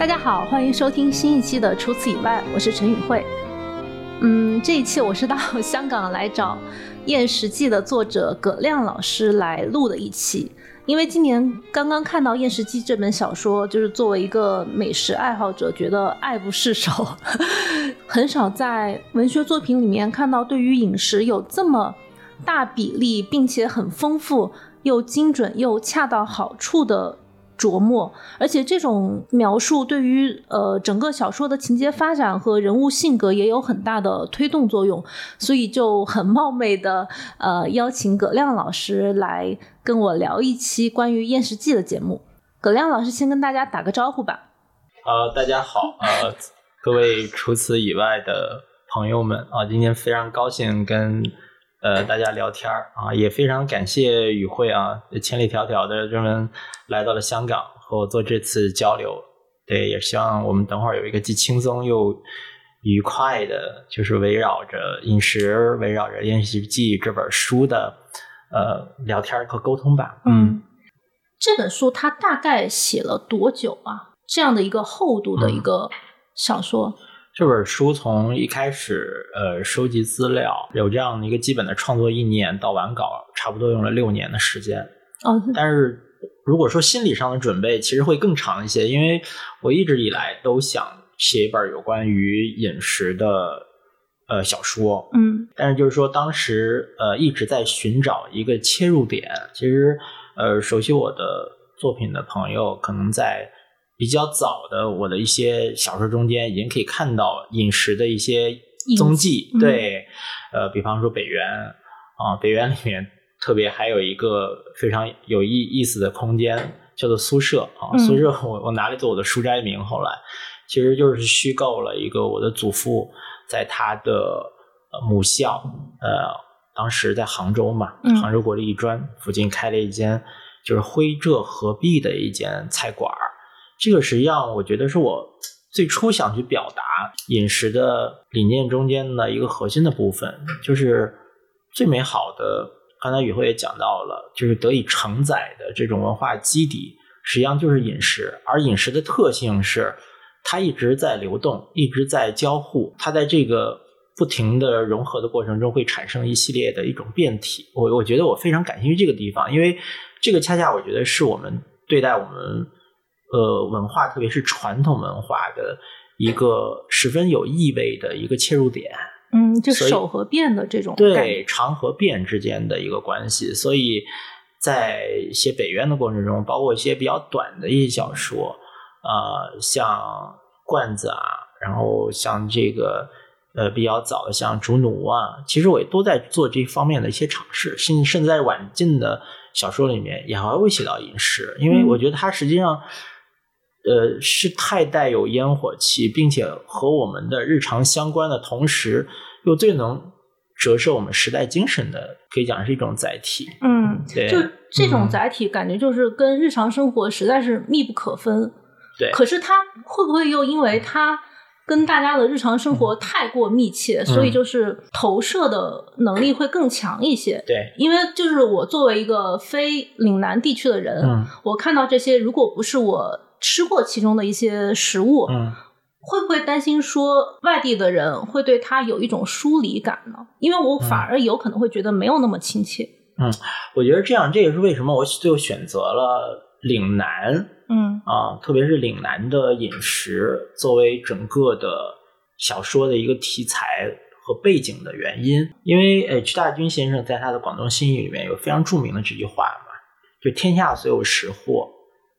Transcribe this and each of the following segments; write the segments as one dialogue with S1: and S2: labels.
S1: 大家好，欢迎收听新一期的《除此以外》，我是陈宇慧。嗯，这一期我是到香港来找《厌食记》的作者葛亮老师来录的一期，因为今年刚刚看到《厌食记》这本小说，就是作为一个美食爱好者，觉得爱不释手。很少在文学作品里面看到对于饮食有这么大比例，并且很丰富又精准又恰到好处的。琢磨，而且这种描述对于呃整个小说的情节发展和人物性格也有很大的推动作用，所以就很冒昧的呃邀请葛亮老师来跟我聊一期关于《厌食记》的节目。葛亮老师先跟大家打个招呼吧。
S2: 呃，大家好，呃，各位除此以外的朋友们啊，今天非常高兴跟。呃，大家聊天啊，也非常感谢与会啊，千里迢迢的专门来到了香港和我做这次交流。对，也希望我们等会儿有一个既轻松又愉快的，就是围绕着饮食、围绕着《延禧记》这本书的呃聊天和沟通吧。
S1: 嗯，这本书它大概写了多久啊？这样的一个厚度的一个小说。
S2: 这本书从一开始，呃，收集资料，有这样的一个基本的创作意念到完稿，差不多用了六年的时间。
S1: 哦，
S2: 但是如果说心理上的准备，其实会更长一些，因为我一直以来都想写一本有关于饮食的呃小说。
S1: 嗯，
S2: 但是就是说，当时呃一直在寻找一个切入点。其实，呃，熟悉我的作品的朋友，可能在。比较早的我的一些小说中间已经可以看到饮食的一些踪迹，对，呃，比方说北园啊，北园里面特别还有一个非常有意意思的空间叫做宿舍啊，宿舍我我拿来做我的书斋名，后来其实就是虚构了一个我的祖父在他的母校，呃，当时在杭州嘛，杭州国立艺专附近开了一间就是徽浙合璧的一间菜馆儿。这个实际上，我觉得是我最初想去表达饮食的理念中间的一个核心的部分，就是最美好的。刚才宇辉也讲到了，就是得以承载的这种文化基底，实际上就是饮食。而饮食的特性是，它一直在流动，一直在交互，它在这个不停的融合的过程中，会产生一系列的一种变体。我我觉得我非常感兴趣这个地方，因为这个恰恰我觉得是我们对待我们。呃，文化特别是传统文化的一个十分有意味的一个切入点，
S1: 嗯，就手和变的这种
S2: 对长和变之间的一个关系。所以在写北渊的过程中，包括一些比较短的一些小说，呃，像罐子啊，然后像这个呃比较早的像竹奴啊，其实我也都在做这方面的一些尝试。甚甚至在晚近的小说里面，也还会写到饮食，因为我觉得它实际上。呃，是太带有烟火气，并且和我们的日常相关的同时，又最能折射我们时代精神的，可以讲是一种载体。
S1: 嗯，
S2: 对，
S1: 就这种载体，感觉就是跟日常生活实在是密不可分。
S2: 对，
S1: 可是它会不会又因为它跟大家的日常生活太过密切，所以就是投射的能力会更强一些？
S2: 对，
S1: 因为就是我作为一个非岭南地区的人，我看到这些，如果不是我。吃过其中的一些食物，
S2: 嗯，
S1: 会不会担心说外地的人会对他有一种疏离感呢？因为我反而有可能会觉得没有那么亲切。
S2: 嗯，我觉得这样，这也是为什么我最后选择了岭南，
S1: 嗯
S2: 啊，特别是岭南的饮食作为整个的小说的一个题材和背景的原因。因为 H 大军先生在他的《广东新语》里面有非常著名的这句话嘛，就天下所有食货。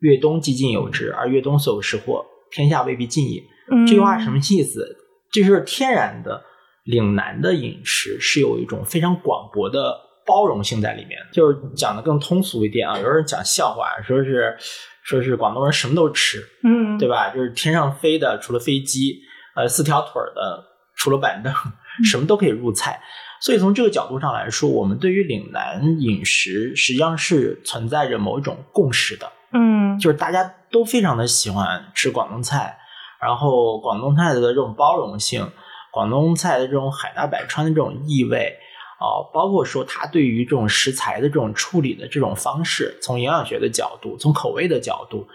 S2: 越冬既尽有之，而越冬所有食货，天下未必尽也。这句话什么意思？就是天然的岭南的饮食是有一种非常广博的包容性在里面。就是讲的更通俗一点啊，有人讲笑话，说是说是广东人什么都吃，
S1: 嗯，
S2: 对吧？就是天上飞的除了飞机，呃，四条腿的除了板凳，什么都可以入菜。所以从这个角度上来说，我们对于岭南饮食实际上是存在着某一种共识的。
S1: 嗯，
S2: 就是大家都非常的喜欢吃广东菜，然后广东菜的这种包容性，广东菜的这种海纳百川的这种意味，啊，包括说它对于这种食材的这种处理的这种方式，从营养学的角度，从口味的角度，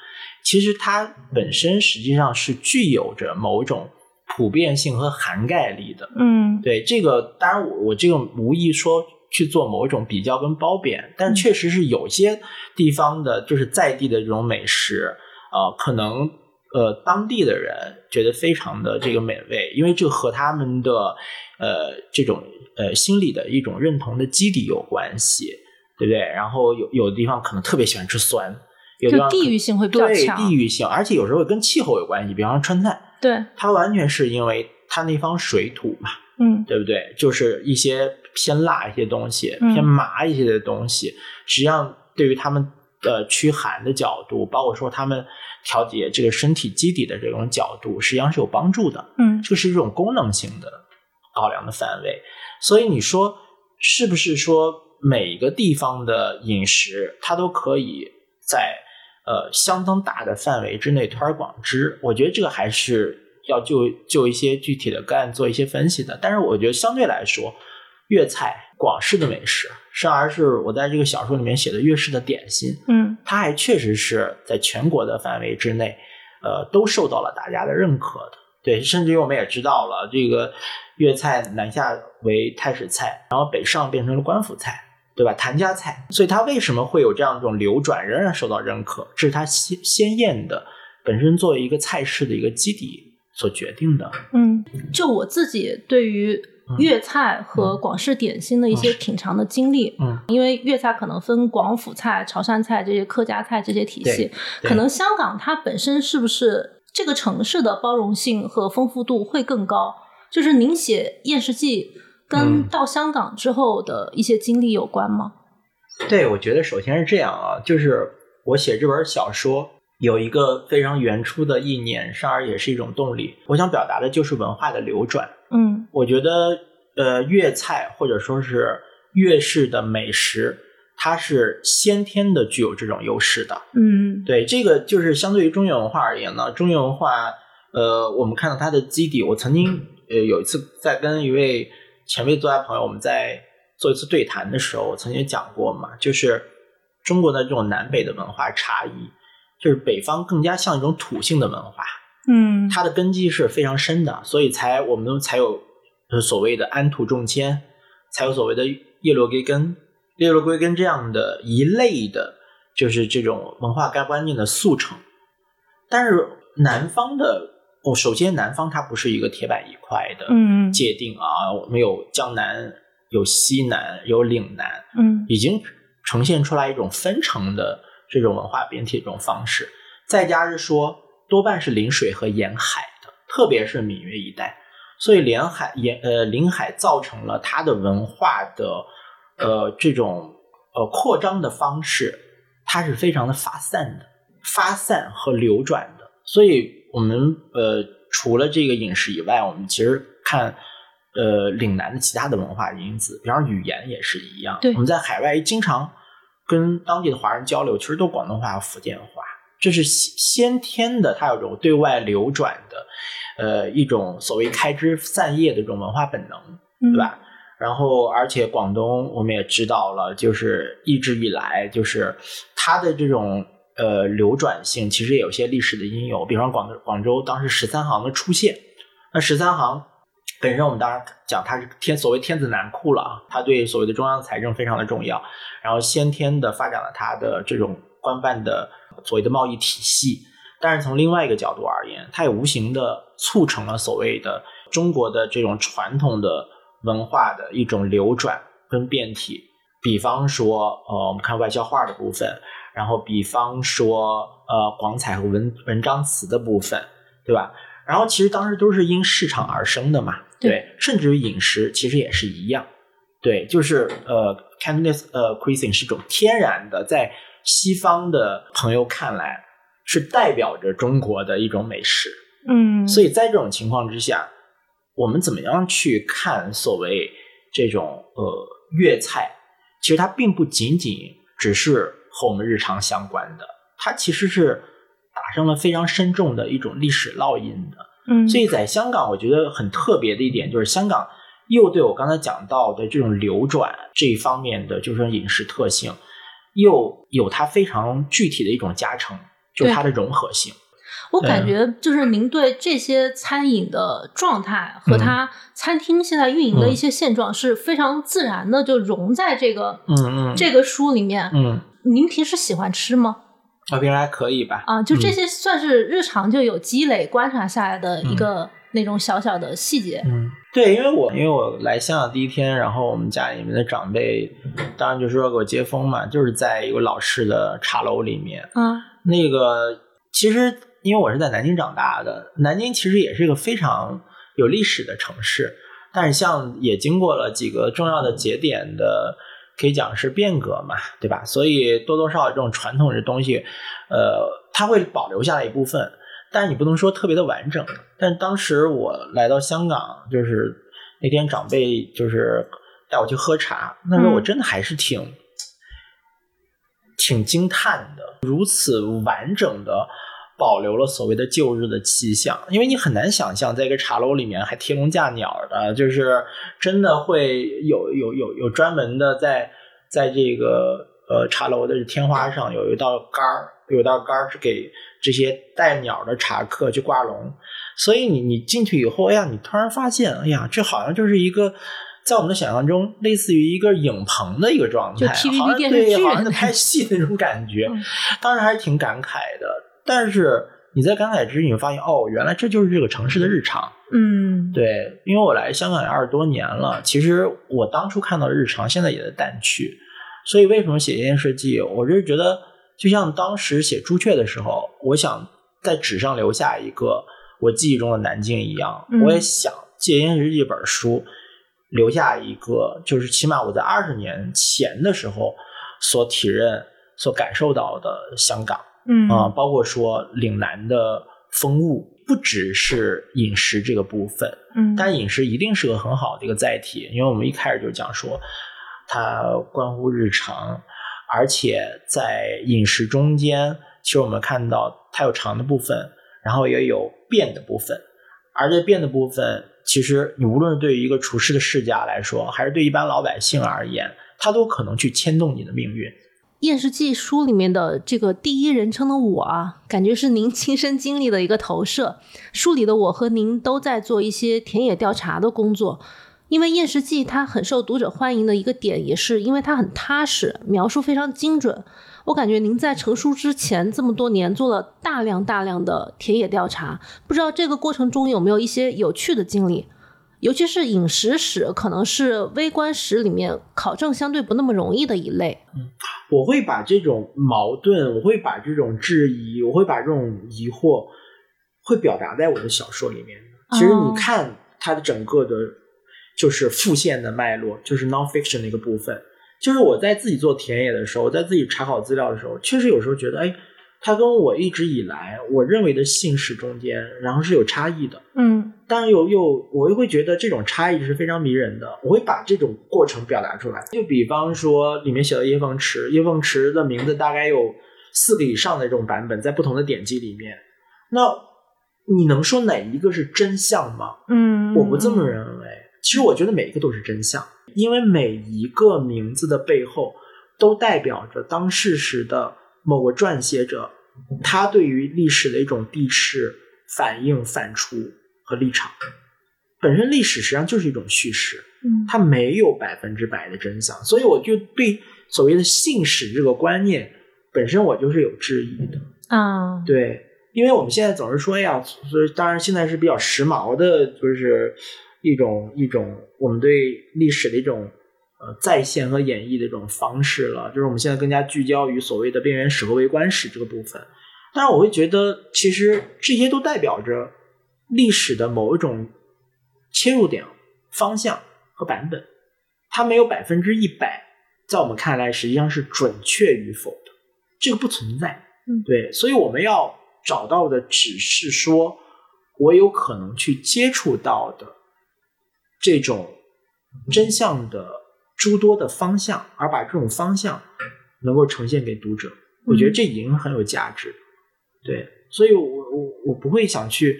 S2: 其实它本身实际上是具有着某种普遍性和涵盖力的。
S1: 嗯。
S2: 对这个，当然我我这个无意说去做某一种比较跟褒贬，但确实是有些地方的，就是在地的这种美食，呃，可能呃当地的人觉得非常的这个美味，因为这和他们的呃这种呃心理的一种认同的基底有关系，对不对？然后有有的地方可能特别喜欢吃酸，有的地
S1: 就
S2: 方
S1: 地域性会比较
S2: 对
S1: 强
S2: 地域性，而且有时候跟气候有关系，比方说川菜，
S1: 对，
S2: 它完全是因为它那方水土嘛。
S1: 嗯
S2: 对不对？就是一些偏辣一些东西，
S1: 嗯
S2: 偏麻一些的东西，实际上对于他们的驱寒的角度，包括说他们调节这个身体基底的这种角度，实际上是有帮助的。
S1: 嗯
S2: 这是一种功能性的考量的范围。所以你说是不是说每个地方的饮食它都可以在呃相当大的范围之内推而广之？我觉得这个还是要就就一些具体的个案做一些分析的。但是我觉得相对来说，粤菜广式的美食，甚而是我在这个小说里面写的粤式的点心，
S1: 嗯
S2: 它还确实是在全国的范围之内，呃，都受到了大家的认可的。对，甚至于我们也知道了，这个粤菜南下为太史菜，然后北上变成了官府菜，对吧？谭家菜，所以它为什么会有这样一种流转，仍然受到认可？这是它鲜鲜艳的本身作为一个菜式的一个基底所决定的。
S1: 嗯，就我自己对于粤菜和广式点心的一些品尝的经历，
S2: 嗯，
S1: 因为粤菜可能分广府菜、潮汕菜这些客家菜这些体系，可能香港它本身是不是这个城市的包容性和丰富度会更高？就是您写《厌食记》跟
S2: 嗯。
S1: 到香港之后的一些经历有关吗？
S2: 对，我觉得首先是这样啊，就是我写这本小说有一个非常原初的意念，上而也是一种动力。我想表达的就是文化的流转。
S1: 嗯
S2: 我觉得，呃，粤菜或者说是粤式的美食，它是先天的具有这种优势的。
S1: 嗯
S2: 对，这个就是相对于中原文化而言呢，中原文化，呃，我们看到它的基底。我曾经呃有一次在跟一位前辈作家朋友，我们在做一次对谈的时候，我曾经讲过嘛，就是中国的这种南北的文化差异，就是北方更加像一种土性的文化，
S1: 嗯。
S2: 它的根基是非常深的，所以才我们才有呃所谓的安土重迁，才有所谓的叶落归根、叶落归根这样的一类的，就是这种文化观念的速成。但是南方的，哦，首先南方它不是一个铁板一块的
S1: 嗯
S2: 界定啊，我们有江南、有西南、有岭南，
S1: 嗯。
S2: 已经呈现出来一种分层的这种文化变体这种方式。再加是说，多半是临水和沿海的，特别是闽粤一带，所以连海沿呃临海造成了它的文化的呃这种呃扩张的方式，它是非常的发散的、发散和流转的。所以我们呃除了这个饮食以外，我们其实看。呃，岭南的其他的文化因子，比方说语言也是一样。
S1: 对
S2: 我们在海外经常跟当地的华人交流，其实都广东话和福建话，这是先先天的，它有种对外流转的，呃，一种所谓开枝散叶的这种文化本能，
S1: 嗯
S2: 对吧？然后，而且广东我们也知道了，就是一直以来，就是它的这种呃流转性，其实也有些历史的因由。比方广，广州当时十三行的出现，那十三行本身我们当然讲它是天所谓天子南库了啊，它对所谓的中央财政非常的重要，然后先天的发展了它的这种官办的所谓的贸易体系。但是从另外一个角度而言，它也无形的促成了所谓的中国的这种传统的文化的一种流转跟变体。比方说，呃，我们看外交画的部分，然后比方说，呃，广彩和文文章词的部分，对吧？然后其实当时都是因市场而生的嘛，
S1: 对
S2: 甚至于饮食其实也是一样，对，就是呃，Cantonese 呃 cuisine 是种天然的，在西方的朋友看来是代表着中国的一种美食，
S1: 嗯，
S2: 所以在这种情况之下，我们怎么样去看所谓这种呃粤菜？其实它并不仅仅只是和我们日常相关的，它其实是打上了非常深重的一种历史烙印的。
S1: 嗯，
S2: 所以在香港，我觉得很特别的一点就是，香港又对我刚才讲到的这种流转这一方面的就是饮食特性，又有它非常具体的一种加成，就是它的融合性。
S1: 我感觉就是您对这些餐饮的状态和它餐厅现在运营的一些现状是非常自然的，就融在这个
S2: 嗯嗯。
S1: 这个书里面。
S2: 嗯，
S1: 您平时喜欢吃吗？
S2: 啊，平时还可以吧。
S1: 啊，就这些算是日常就有积累观察下来的一个那种小小的细节。
S2: 嗯，对，因为我因为我来香港第一天，然后我们家里面的长辈当然就说给我接风嘛，就是在一个老式的茶楼里面。
S1: 啊，
S2: 那个其实。因为我是在南京长大的，南京其实也是一个非常有历史的城市，但是像也经过了几个重要的节点的，可以讲是变革嘛，对吧？所以多多少少这种传统的东西，呃，它会保留下来一部分，但是你不能说特别的完整。但当时我来到香港，就是那天长辈就是带我去喝茶，那时候我真的还是挺挺惊叹的，如此完整的。保留了所谓的旧日的气象，因为你很难想象，在一个茶楼里面还贴笼架鸟的，就是真的会有有有有专门的在在这个呃茶楼的天花上有一道杆儿，有道杆儿是给这些带鸟的茶客去挂笼，所以你你进去以后，哎呀，你突然发现，哎呀，这好像就是一个在我们的想象中，类似于一个影棚的一个状态，好像对，好像在拍戏那种感觉，当时还是挺感慨的。但是你在感慨之余，你会发现哦，原来这就是这个城市的日常。
S1: 嗯，
S2: 对，因为我来香港也二十多年了，其实我当初看到日常，现在也在淡去。所以为什么写《夜视记》？我就是觉得，就像当时写《朱雀》的时候，我想在纸上留下一个我记忆中的南京一样，我也想借《夜视记》这本书留下一个，就是起码我在二十年前的时候所体认、所感受到的香港。
S1: 嗯
S2: 啊，包括说岭南的风物，不只是饮食这个部分，
S1: 嗯，
S2: 但饮食一定是个很好的一个载体，因为我们一开始就讲说，它关乎日常，而且在饮食中间，其实我们看到它有长的部分，然后也有变的部分，而这变的部分，其实你无论是对于一个厨师的世家来说，还是对一般老百姓而言，它都可能去牵动你的命运。
S1: 《验尸记》书里面的这个第一人称的我啊，感觉是您 亲身经历的一个投射。书里的我和您都在做一些田野调查的工作。因为《验尸记》它很受读者欢迎的一个点，也是因为它很踏实，描述非常精准。我感觉您在成书之前这么多年做了大量大量的田野调查，不知道这个过程中有没有一些有趣的经历？尤其是饮食史，可能是微观史里面考证相对不那么容易的一类。
S2: 嗯，我会把这种矛盾，我会把这种质疑，我会把这种疑惑，会表达在我的小说里面。其实你看它的整个的，就是复线的脉络，就是 nonfiction 的一个部分。就是我在自己做田野的时候，在自己查考资料的时候，确实有时候觉得，哎。它跟我一直以来我认为的姓氏中间，然后是有差异的，
S1: 嗯，
S2: 但是又又我又会觉得这种差异是非常迷人的，我会把这种过程表达出来。就比方说里面写的叶凤池，叶凤池的名字大概有四个以上的这种版本，在不同的典籍里面，那你能说哪一个是真相吗？
S1: 嗯，
S2: 我不这么认为。其实我觉得每一个都是真相，因为每一个名字的背后都代表着当事时的某个撰写者。他对于历史的一种地势反应、反刍和立场，本身历史实际上就是一种叙事，
S1: 嗯，
S2: 它没有百分之百的真相，所以我就对所谓的信史这个观念本身我就是有质疑的
S1: 啊。
S2: 对，因为我们现在总是说呀，所以当然现在是比较时髦的，就是一种一种我们对历史的一种。呃，再现和演绎的这种方式了，就是我们现在更加聚焦于所谓的边缘史和微观史这个部分。但是我会觉得，其实这些都代表着历史的某一种切入点、方向和版本。它没有百分之一百，在我们看来实际上是准确与否的，这个不存在。
S1: 嗯，
S2: 对，所以我们要找到的只是说，我有可能去接触到的这种真相的。诸多的方向，而把这种方向能够呈现给读者，我觉得这已经很有价值。对，所以我我我不会想去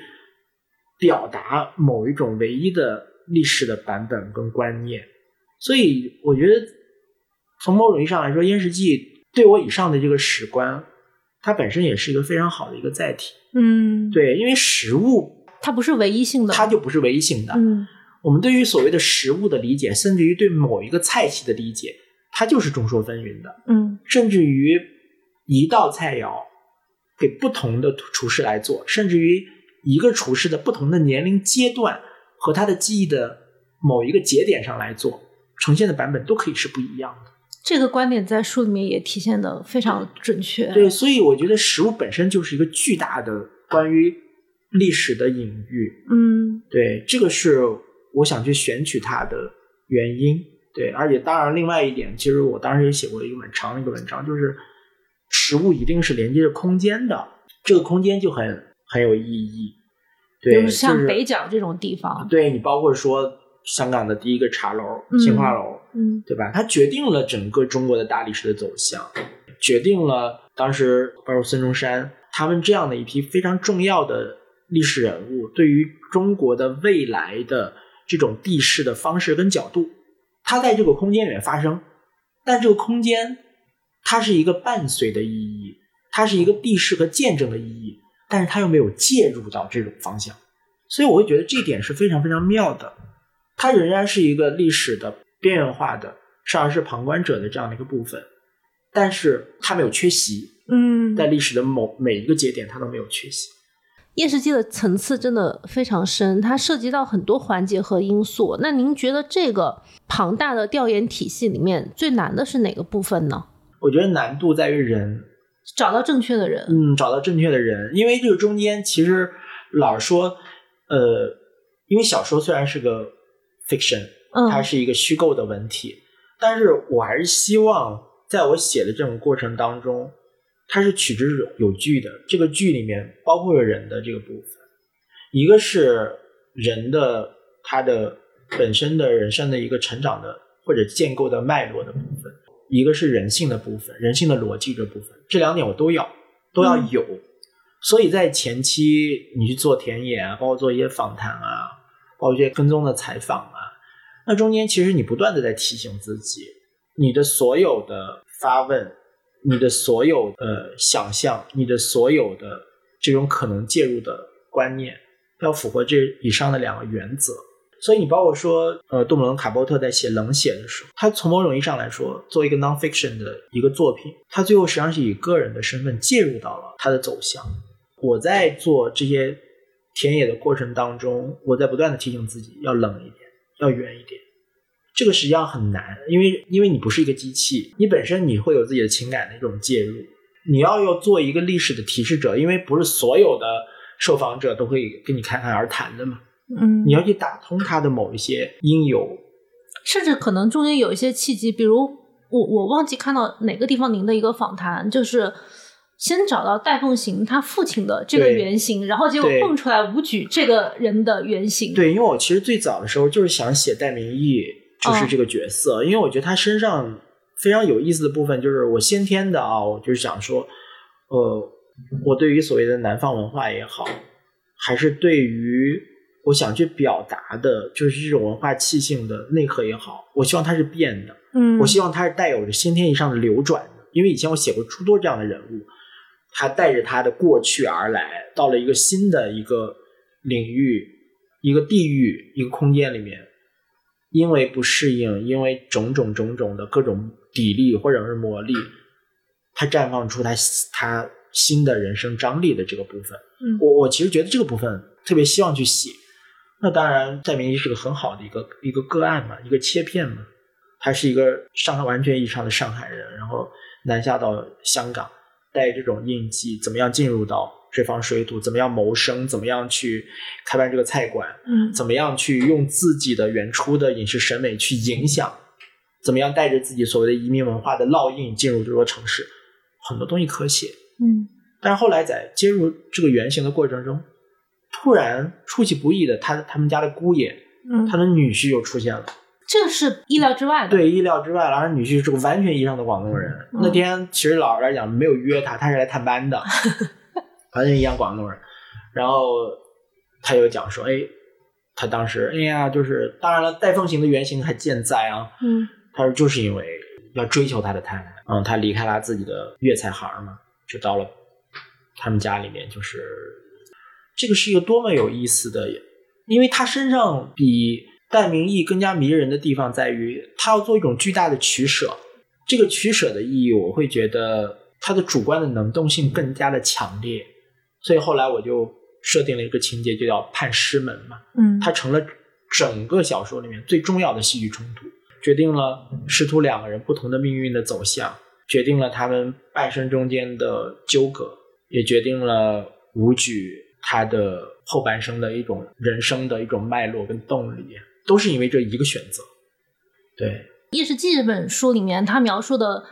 S2: 表达某一种唯一的历史的版本跟观念。所以我觉得，从某种意义上来说，《燕食记》对我以上的这个史观，它本身也是一个非常好的一个载体。
S1: 嗯，
S2: 对，因为食物
S1: 它不是唯一性的，
S2: 它就不是唯一性的。
S1: 嗯
S2: 我们对于所谓的食物的理解，甚至于对某一个菜系的理解，它就是众说纷纭的。
S1: 嗯
S2: 甚至于一道菜肴给不同的厨师来做，甚至于一个厨师的不同的年龄阶段和他的记忆的某一个节点上来做，呈现的版本都可以是不一样的。
S1: 这个观点在书里面也体现的非常准确。
S2: 对，所以我觉得食物本身就是一个巨大的关于历史的隐喻。
S1: 嗯
S2: 对，这个是我想去选取它的原因。对，而且当然，另外一点，其实我当时也写过一个蛮长的一个文章，就是食物一定是连接着空间的，这个空间就很很有意义。对，
S1: 就是像北角这种地方，
S2: 对你包括说香港的第一个茶楼
S1: 嗯
S2: 新华楼，
S1: 嗯
S2: 对吧？它决定了整个中国的大历史的走向，决定了当时包括孙中山他们这样的一批非常重要的历史人物对于中国的未来的这种地势的方式跟角度，它在这个空间里面发生，但这个空间它是一个伴随的意义，它是一个地势和见证的意义，但是它又没有介入到这种方向，所以我会觉得这一点是非常非常妙的。它仍然是一个历史的边缘化的，甚而是旁观者的这样的一个部分，但是它没有缺席，
S1: 嗯，
S2: 在历史的某每一个节点，它都没有缺席。
S1: 夜视机的层次真的非常深，它涉及到很多环节和因素。那您觉得这个庞大的调研体系里面最难的是哪个部分呢？
S2: 我觉得难度在于人，
S1: 找到正确的人。
S2: 嗯，找到正确的人，因为这个中间其实老实说，呃，因为小说虽然是个 fiction，
S1: 嗯，
S2: 它是一个虚构的文体，但是我还是希望在我写的这种过程当中，它是取之有据的。这个剧里面包括了人的这个部分，一个是人的他的本身的人生的一个成长的或者建构的脉络的部分，一个是人性的部分，人性的逻辑这部分，这两点我都要都要有。所以在前期你去做田野啊，包括做一些访谈啊，包括一些跟踪的采访啊，那中间其实你不断的在提醒自己，你的所有的发问，你的所有呃想象，你的所有的这种可能介入的观念，要符合这以上的两个原则。所以你包括说，呃，杜姆伦卡波特在写《冷血》的时候，他从某种意义上来说，作为一个 nonfiction 的一个作品，他最后实际上是以个人的身份介入到了他的走向。我在做这些田野的过程当中，我在不断的提醒自己要冷一点，要远一点。这个实际上很难，因为因为你不是一个机器，你本身你会有自己的情感的一种介入。你要要做一个历史的提示者，因为不是所有的受访者都会跟你侃侃而谈的嘛。
S1: 嗯，
S2: 你要去打通他的某一些因由。
S1: 甚至可能中间有一些契机，比如我我忘记看到哪个地方您的一个访谈，就是先找到戴凤行他父亲的这个原型，然后结果蹦出来武举这个人的原型。，
S2: 对，因为我其实最早的时候就是想写戴明义，就是这个角色，因为我觉得他身上非常有意思的部分，就是我先天的啊，我就是想说，呃，我对于所谓的南方文化也好，还是对于我想去表达的，就是这种文化气性的内核也好，我希望它是变的，
S1: 嗯，
S2: 我希望它是带有着先天以上的流转的，因为以前我写过诸多这样的人物，他带着他的过去而来，到了一个新的一个领域、一个地域、一个空间里面，因为不适应，因为种种种种的各种砥砺或者是磨砺，他绽放出他他新的人生张力的这个部分。
S1: 嗯
S2: 我我其实觉得这个部分特别希望去写。那当然，戴明一是个很好的一个一个个案嘛，一个切片嘛。他是一个上海完全意义上的上海人，然后南下到香港，带这种印记，怎么样进入到这方水土，怎么样谋生，怎么样去开办这个菜馆，
S1: 嗯
S2: 怎么样去用自己的原初的饮食审美去影响，怎么样带着自己所谓的移民文化的烙印进入这座城市，很多东西可写。
S1: 嗯
S2: 但是后来在接入这个原型的过程中，突然出其不意的，他他们家的姑爷，
S1: 嗯，
S2: 他的女婿又出现了。
S1: 这是意料之外的。，
S2: 对意料之外了，而女婿是个完全意义上的广东人。
S1: 嗯
S2: 那天其实老实来讲没有约他，他是来探班的，完全一样广东人。然后他又讲说，哎，他当时，哎呀，就是当然了，戴凤行的原型还健在啊。
S1: 嗯
S2: 他说就是因为要追求他的太太，嗯，他离开了自己的粤菜行嘛，就到了他们家里面，就是这个是一个多么有意思的，因为他身上比戴明义更加迷人的地方在于，他要做一种巨大的取舍。这个取舍的意义，我会觉得他的主观的能动性更加的强烈，所以后来我就设定了一个情节，就叫判师门嘛。
S1: 嗯，
S2: 它成了整个小说里面最重要的戏剧冲突，决定了师徒两个人不同的命运的走向，决定了他们半生中间的纠葛，也决定了武举他的后半生的一种人生的一种脉络跟动力，都是因为这一个选择。对，《
S1: 夜视记》这本书里面，他描述的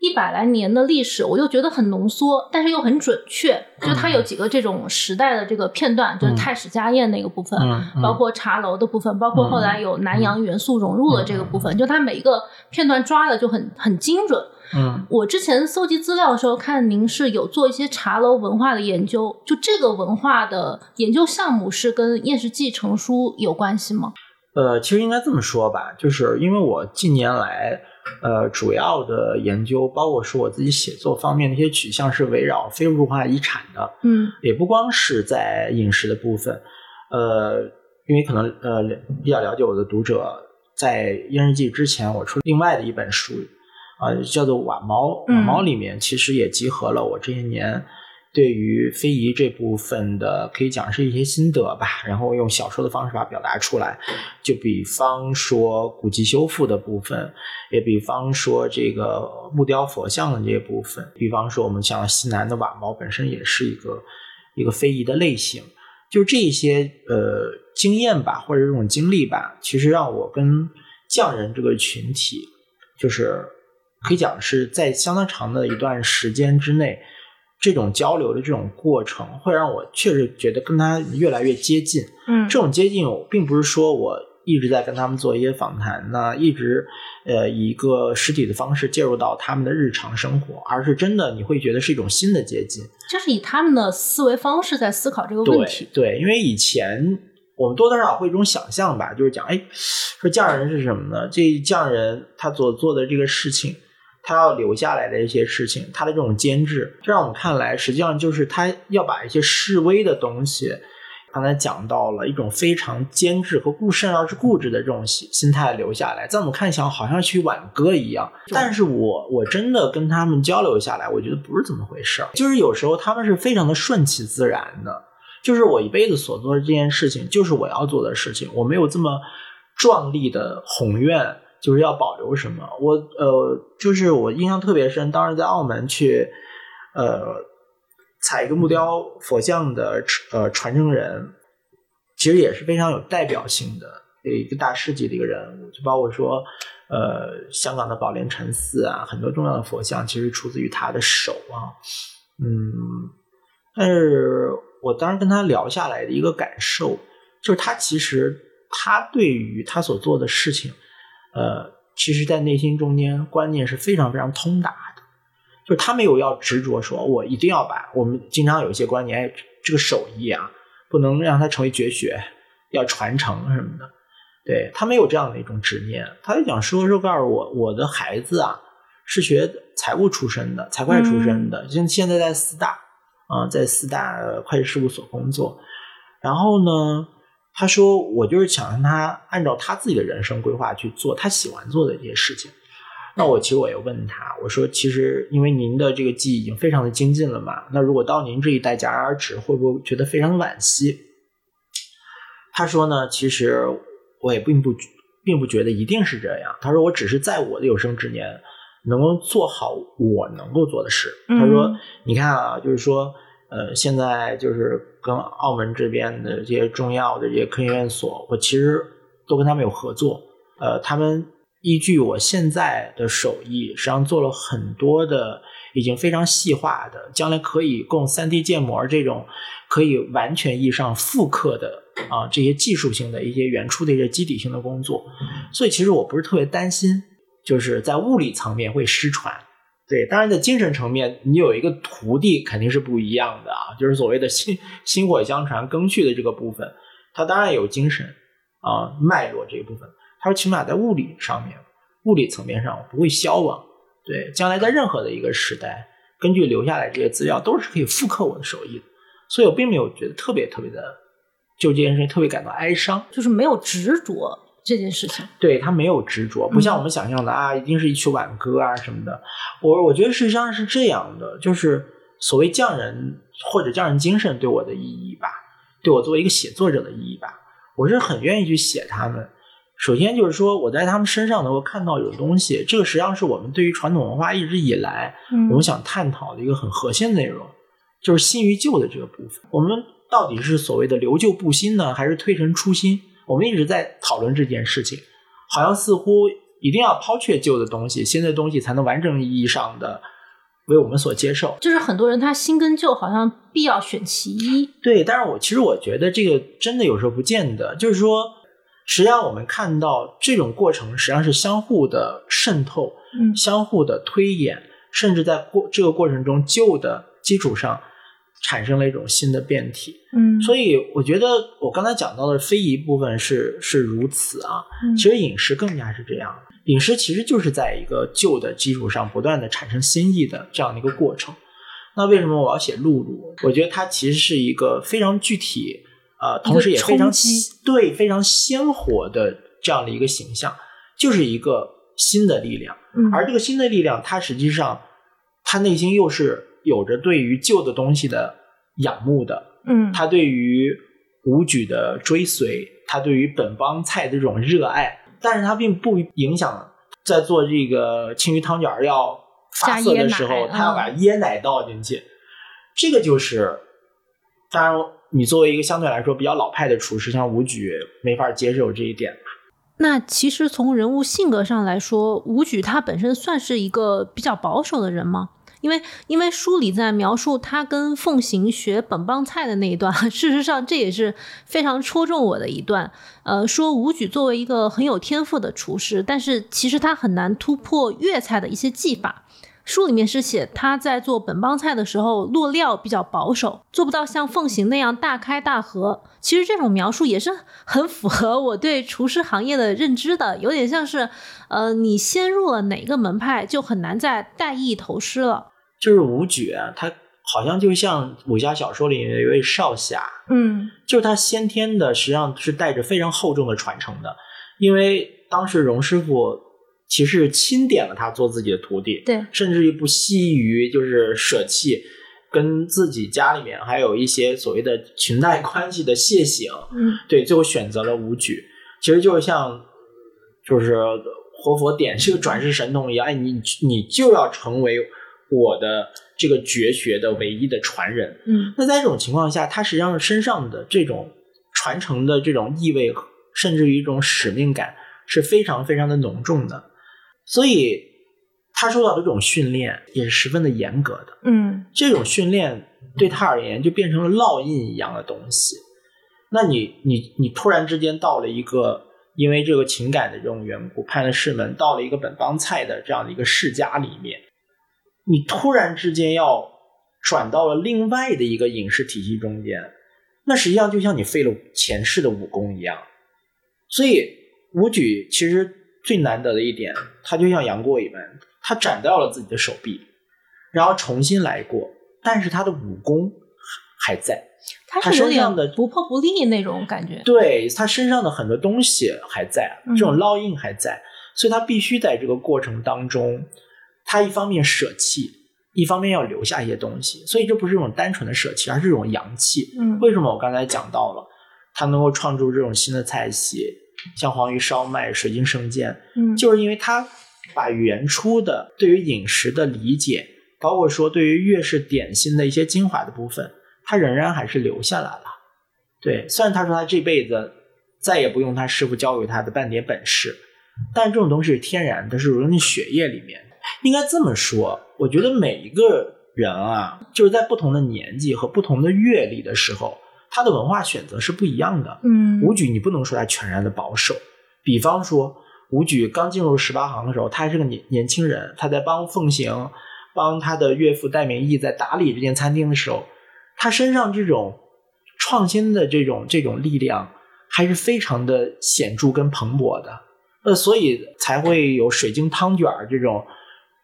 S1: 一百来年的历史，我就觉得很浓缩，但是又很准确。就它有几个这种时代的这个片段，就是太史家宴那个部分，
S2: 嗯嗯
S1: 包括茶楼的部分，包括后来有南洋元素融入的这个部分，就它每一个片段抓的就很很精准。
S2: 嗯
S1: 我之前搜集资料的时候，看您是有做一些茶楼文化的研究，就这个文化的研究项目是跟《燕食记》成书有关系吗？
S2: 呃，其实应该这么说吧，就是因为我近年来，呃，主要的研究，包括说我自己写作方面的一些取向，是围绕非物质文化遗产的，
S1: 嗯
S2: 也不光是在饮食的部分，呃，因为可能呃比较了解我的读者，在《烟日记》之前，我出另外的一本书，啊、叫做《瓦猫》，
S1: 嗯
S2: 瓦猫里面其实也集合了我这些年。对于非遗这部分的，可以讲是一些心得吧，然后用小说的方式把表达出来。就比方说古籍修复的部分，也比方说这个木雕佛像的这部分，比方说我们像西南的瓦猫本身也是一个一个非遗的类型。就这些呃经验吧，或者这种经历吧，其实让我跟匠人这个群体，就是可以讲是在相当长的一段时间之内。这种交流的这种过程，会让我确实觉得跟他越来越接近。
S1: 嗯
S2: 这种接近，我并不是说我一直在跟他们做一些访谈那一直呃以一个实体的方式介入到他们的日常生活，而是真的你会觉得是一种新的接近。
S1: 就是以他们的思维方式在思考这个问题。
S2: 对，因为以前我们多多少少会有一种想象吧，就是讲，哎，说匠人是什么呢？这匠人他所做的这个事情。他要留下来的一些事情，他的这种监制，这让我们看来，实际上就是他要把一些示威的东西，刚才讲到了一种非常监制和固甚而是固执的这种心心态留下来，在我们看起来好像去挽歌一样。但是我我真的跟他们交流下来，我觉得不是这么回事儿。就是有时候他们是非常的顺其自然的，就是我一辈子所做的这件事情，就是我要做的事情，我没有这么壮丽的宏愿。就是要保留什么？我呃，就是我印象特别深，当时在澳门去，呃，采一个木雕佛像的呃传承人，其实也是非常有代表性的一个大师级的一个人物，就包括说，呃，香港的宝莲禅寺啊，很多重要的佛像其实出自于他的手啊，嗯，但是我当时跟他聊下来的一个感受，就是他其实他对于他所做的事情。呃，其实，在内心中间，观念是非常非常通达的，就是他没有要执着说，我一定要把我们经常有一些观念，哎，这个手艺啊，不能让它成为绝学，要传承什么的。对他没有这样的一种执念，他就想说说告诉我，我的孩子啊是学财务出身的，财会出身的，现、嗯、现在在四大啊、呃，在四大会计事务所工作，然后呢。他说：“我就是想让他按照他自己的人生规划去做他喜欢做的这些事情。”那我其实我也问他，我说：“其实因为您的这个技艺已经非常的精进了嘛，那如果到您这一代戛然而止，会不会觉得非常惋惜？”他说呢：“其实我也并不并不觉得一定是这样。他说我只是在我的有生之年能够做好我能够做的事。
S1: 嗯、
S2: 他说：你看啊，就是说。”呃，现在就是跟澳门这边的这些重要的这些科研院所，我其实都跟他们有合作。呃，他们依据我现在的手艺，实际上做了很多的已经非常细化的，将来可以供 3D 建模这种可以完全意义上复刻的啊这些技术性的一些原初的一些基底性的工作。所以其实我不是特别担心，就是在物理层面会失传。对，当然在精神层面，你有一个徒弟肯定是不一样的啊，就是所谓的薪薪火相传、更续的这个部分，它当然有精神啊脉络这一部分。他说，起码在物理上面，物理层面上不会消亡。对，将来在任何的一个时代，根据留下来这些资料，都是可以复刻我的手艺的。所以我并没有觉得特别特别的就这件事情特别感到哀伤，
S1: 就是没有执着这件事情。
S2: 对他没有执着，不像我们想象的啊，一定是一曲挽歌啊什么的。我我觉得事实上是这样的，就是所谓匠人或者匠人精神对我的意义吧，对我作为一个写作者的意义吧，我是很愿意去写他们。首先就是说，我在他们身上能够看到有东西，这个实际上是我们对于传统文化一直以来，我们想探讨的一个很核心的内容，就是新与旧的这个部分。我们到底是所谓的留旧布新呢，还是推陈出新？我们一直在讨论这件事情，好像似乎一定要抛却旧的东西，新的东西才能完整意义上的为我们所接受。
S1: 就是很多人他新跟旧好像必要选其一。
S2: 对，但是我其实我觉得这个真的有时候不见得，就是说。实际上，我们看到这种过程实际上是相互的渗透，
S1: 嗯，
S2: 相互的推演，甚至在过这个过程中，旧的基础上产生了一种新的变体，
S1: 嗯，
S2: 所以我觉得我刚才讲到的非遗部分是是如此啊，其实饮食更加是这样，饮食其实就是在一个旧的基础上不断的产生新意的这样的一个过程。那为什么我要写露露？我觉得它其实是一个非常具体。呃，同时也非常对非常鲜活的这样的一个形象，就是一个新的力量。而这个新的力量，它实际上，它内心又是有着对于旧的东西的仰慕的。
S1: 嗯，
S2: 他对于武举的追随，他对于本帮菜的这种热爱，但是他并不影响在做这个青鱼汤卷要发色的时候，他要把椰奶倒进去。这个就是，当然。你作为一个相对来说比较老派的厨师，像武举没法接受这一点
S1: 那其实从人物性格上来说，武举他本身算是一个比较保守的人吗？因为因为书里在描述他跟奉行学本帮菜的那一段，事实上这也是非常戳中我的一段。呃，说武举作为一个很有天赋的厨师，但是其实他很难突破粤菜的一些技法。书里面是写他在做本帮菜的时候落料比较保守，做不到像凤行那样大开大合。其实这种描述也是很符合我对厨师行业的认知的，有点像是，呃，你先入了哪个门派，就很难再带艺投师了。
S2: 就是武举啊，他好像就像武侠小说里面一位少侠，
S1: 嗯，
S2: 就是他先天的实际上是带着非常厚重的传承的，因为当时荣师傅。其实钦点了他做自己的徒弟，
S1: 对，
S2: 甚至于不惜于就是舍弃跟自己家里面还有一些所谓的裙带关系的谢行，
S1: 嗯，
S2: 对，最后选择了武举，其实就是像就是活佛点这个转世神童一样，哎，你你就要成为我的这个绝学的唯一的传人，
S1: 嗯，
S2: 那在这种情况下，他实际上身上的这种传承的这种意味，甚至于一种使命感是非常非常的浓重的。所以，他受到的这种训练也是十分的严格的。
S1: 嗯，
S2: 这种训练对他而言就变成了烙印一样的东西。那你，你，你突然之间到了一个因为这个情感的这种缘故，派了师门到了一个本帮菜的这样的一个世家里面，你突然之间要转到了另外的一个影视体系中间，那实际上就像你废了前世的武功一样。所以，武举其实。最难得的一点，他就像杨过一般，他斩掉了自己的手臂，然后重新来过，但是他的武功还在，他身上的
S1: 不破不立那种感觉。
S2: 对他身上的很多东西还在，这种烙印还在，所以他必须在这个过程当中，他一方面舍弃，一方面要留下一些东西，所以这不是一种单纯的舍弃，而是一种阳气。
S1: 嗯，
S2: 为什么我刚才讲到了，他能够创出这种新的菜系？像黄鱼烧麦、水晶生煎，
S1: 嗯，
S2: 就是因为他把原初的对于饮食的理解，包括说对于粤式点心的一些精华的部分，他仍然还是留下来了。对，虽然他说他这辈子再也不用他师傅教给他的半点本事，但这种东西是天然的，是融进血液里面。应该这么说，我觉得每一个人啊，就是在不同的年纪和不同的阅历的时候。他的文化选择是不一样的。
S1: 嗯，
S2: 武举你不能说他全然的保守。比方说，武举刚进入十八行的时候，他还是个年年轻人，他在帮奉行、帮他的岳父戴明义在打理这间餐厅的时候，他身上这种创新的这种这种力量，还是非常的显著跟蓬勃的。呃，所以才会有水晶汤卷这种，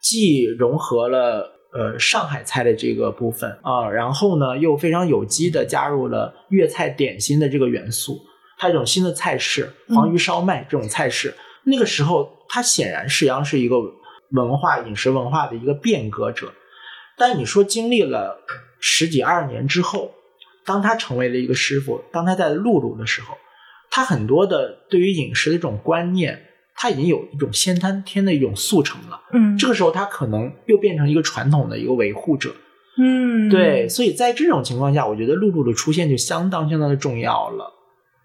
S2: 既融合了呃上海菜的这个部分啊，然后呢又非常有机的加入了粤菜点心的这个元素，它一种新的菜式黄鱼烧麦这种菜式，那个时候它显然实际上是一个文化饮食文化的一个变革者，但你说经历了十几二十年之后，当他成为了一个师傅，当他在露露的时候。他很多的对于饮食的这种观念，他已经有一种先天的一种速成了。
S1: 嗯，
S2: 这个时候他可能又变成一个传统的一个维护者。
S1: 嗯，
S2: 对，所以在这种情况下，我觉得露露的出现就相当相当的重要了。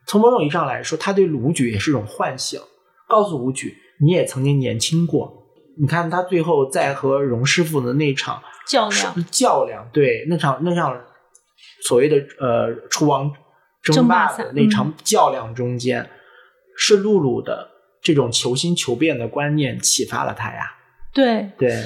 S2: 从某种意义上来说，他对卢举也是一种唤醒，告诉卢举你也曾经年轻过。你看他最后在和荣师傅的那场
S1: 较量，
S2: 较量，对那场那场所谓的呃厨王。争霸的那场较量中间，是露露的这种求新求变的观念启发了他呀。
S1: 对
S2: 对，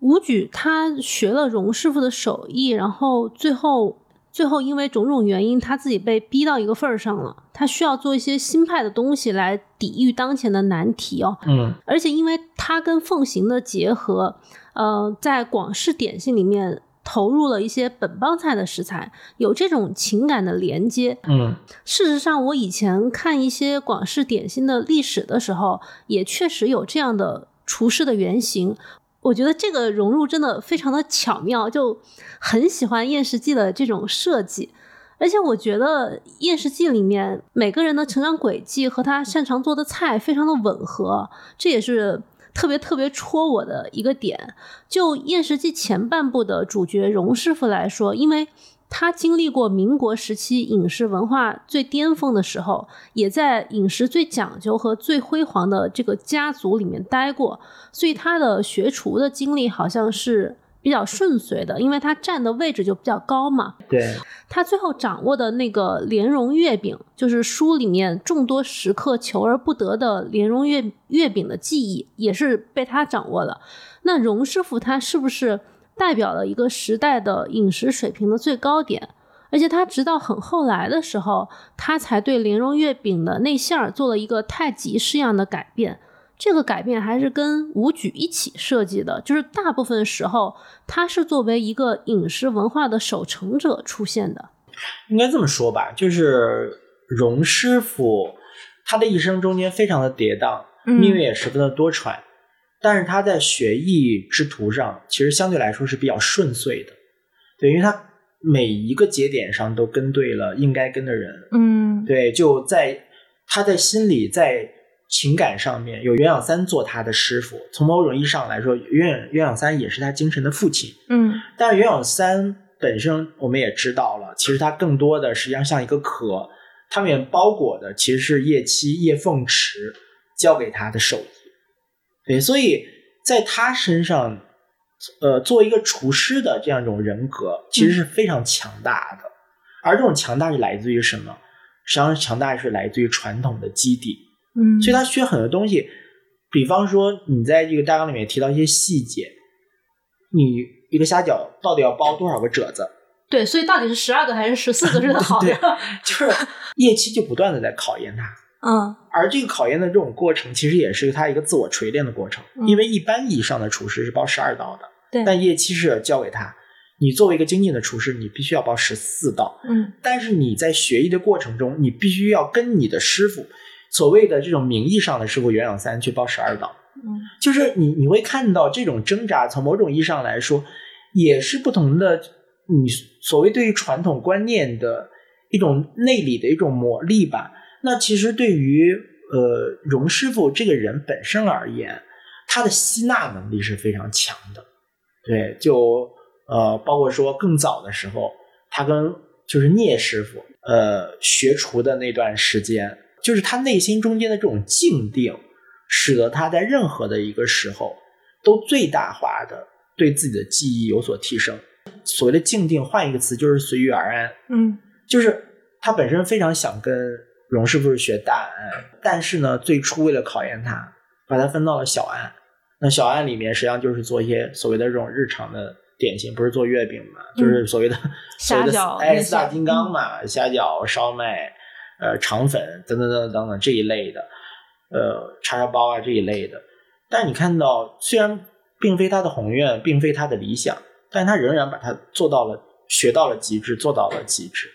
S1: 武举他学了荣师傅的手艺，然后最后最后因为种种原因，他自己被逼到一个份儿上了，他需要做一些新派的东西来抵御当前的难题哦。
S2: 嗯，
S1: 而且因为他跟奉行的结合，呃，在广式点心里面。投入了一些本帮菜的食材，有这种情感的连接。
S2: 嗯，
S1: 事实上，我以前看一些广式点心的历史的时候，也确实有这样的厨师的原型。我觉得这个融入真的非常的巧妙，就很喜欢《厌食记》的这种设计。而且我觉得《厌食记》里面每个人的成长轨迹和他擅长做的菜非常的吻合，这也是。特别特别戳我的一个点，就《验食记》前半部的主角荣师傅来说，因为他经历过民国时期饮食文化最巅峰的时候，也在饮食最讲究和最辉煌的这个家族里面待过，所以他的学厨的经历好像是。比较顺遂的，因为他站的位置就比较高嘛。
S2: 对，
S1: 他最后掌握的那个莲蓉月饼，就是书里面众多食客求而不得的莲蓉月月饼的技艺，也是被他掌握了。那荣师傅他是不是代表了一个时代的饮食水平的最高点？而且他直到很后来的时候，他才对莲蓉月饼的内馅儿做了一个太极式样的改变。这个改变还是跟武举一起设计的，就是大部分时候他是作为一个饮食文化的守成者出现的。
S2: 应该这么说吧，就是荣师傅他的一生中间非常的跌宕，命运也十分的多舛，但是他在学艺之途上其实相对来说是比较顺遂的，对，因为他每一个节点上都跟对了应该跟的人，
S1: 嗯，
S2: 对，就在他在心里在。情感上面有袁小三做他的师傅，从某种意义上来说，袁袁养三也是他精神的父亲。
S1: 嗯，
S2: 但是袁小三本身我们也知道了，其实他更多的实际上像一个壳，它里面包裹的其实是叶七叶凤池教给他的手艺。对，所以在他身上，呃，作为一个厨师的这样一种人格，其实是非常强大的。而这种强大是来自于什么？实际上，强大是来自于传统的基底。
S1: 嗯，
S2: 所以他学很多东西，比方说你在这个大纲里面提到一些细节，你一个虾饺到底要包多少个褶子？
S1: 对，所以到底是十二个还是十四个是好的？
S2: 就是叶七就不断的在考验他，
S1: 嗯，
S2: 而这个考验的这种过程，其实也是他一个自我锤炼的过程，因为一般意义上的厨师是包十二道的，
S1: 对，
S2: 但叶七是教给他，你作为一个精进的厨师，你必须要包十四道，
S1: 嗯，
S2: 但是你在学艺的过程中，你必须要跟你的师傅。所谓的这种名义上的师傅袁养三去报十二道，
S1: 嗯，
S2: 就是你你会看到这种挣扎，从某种意义上来说，也是不同的。你所谓对于传统观念的一种内里的一种磨砺吧。那其实对于呃荣师傅这个人本身而言，他的吸纳能力是非常强的。对，就呃包括说更早的时候，他跟就是聂师傅呃学厨的那段时间。就是他内心中间的这种静定，使得他在任何的一个时候都最大化的对自己的记忆有所提升。所谓的静定，换一个词就是随遇而安。
S1: 嗯，
S2: 就是他本身非常想跟荣师傅学大安，但是呢，最初为了考验他，把他分到了小安。那小安里面实际上就是做一些所谓的这种日常的点心，不是做月饼嘛，就是所谓的
S1: 虾饺，
S2: 哎，四大金刚嘛，虾饺、烧麦。呃肠粉等等等等等这一类的，呃叉烧包啊这一类的。但你看到，虽然并非他的宏愿，并非他的理想，但他仍然把它做到了，学到了极致，做到了极致。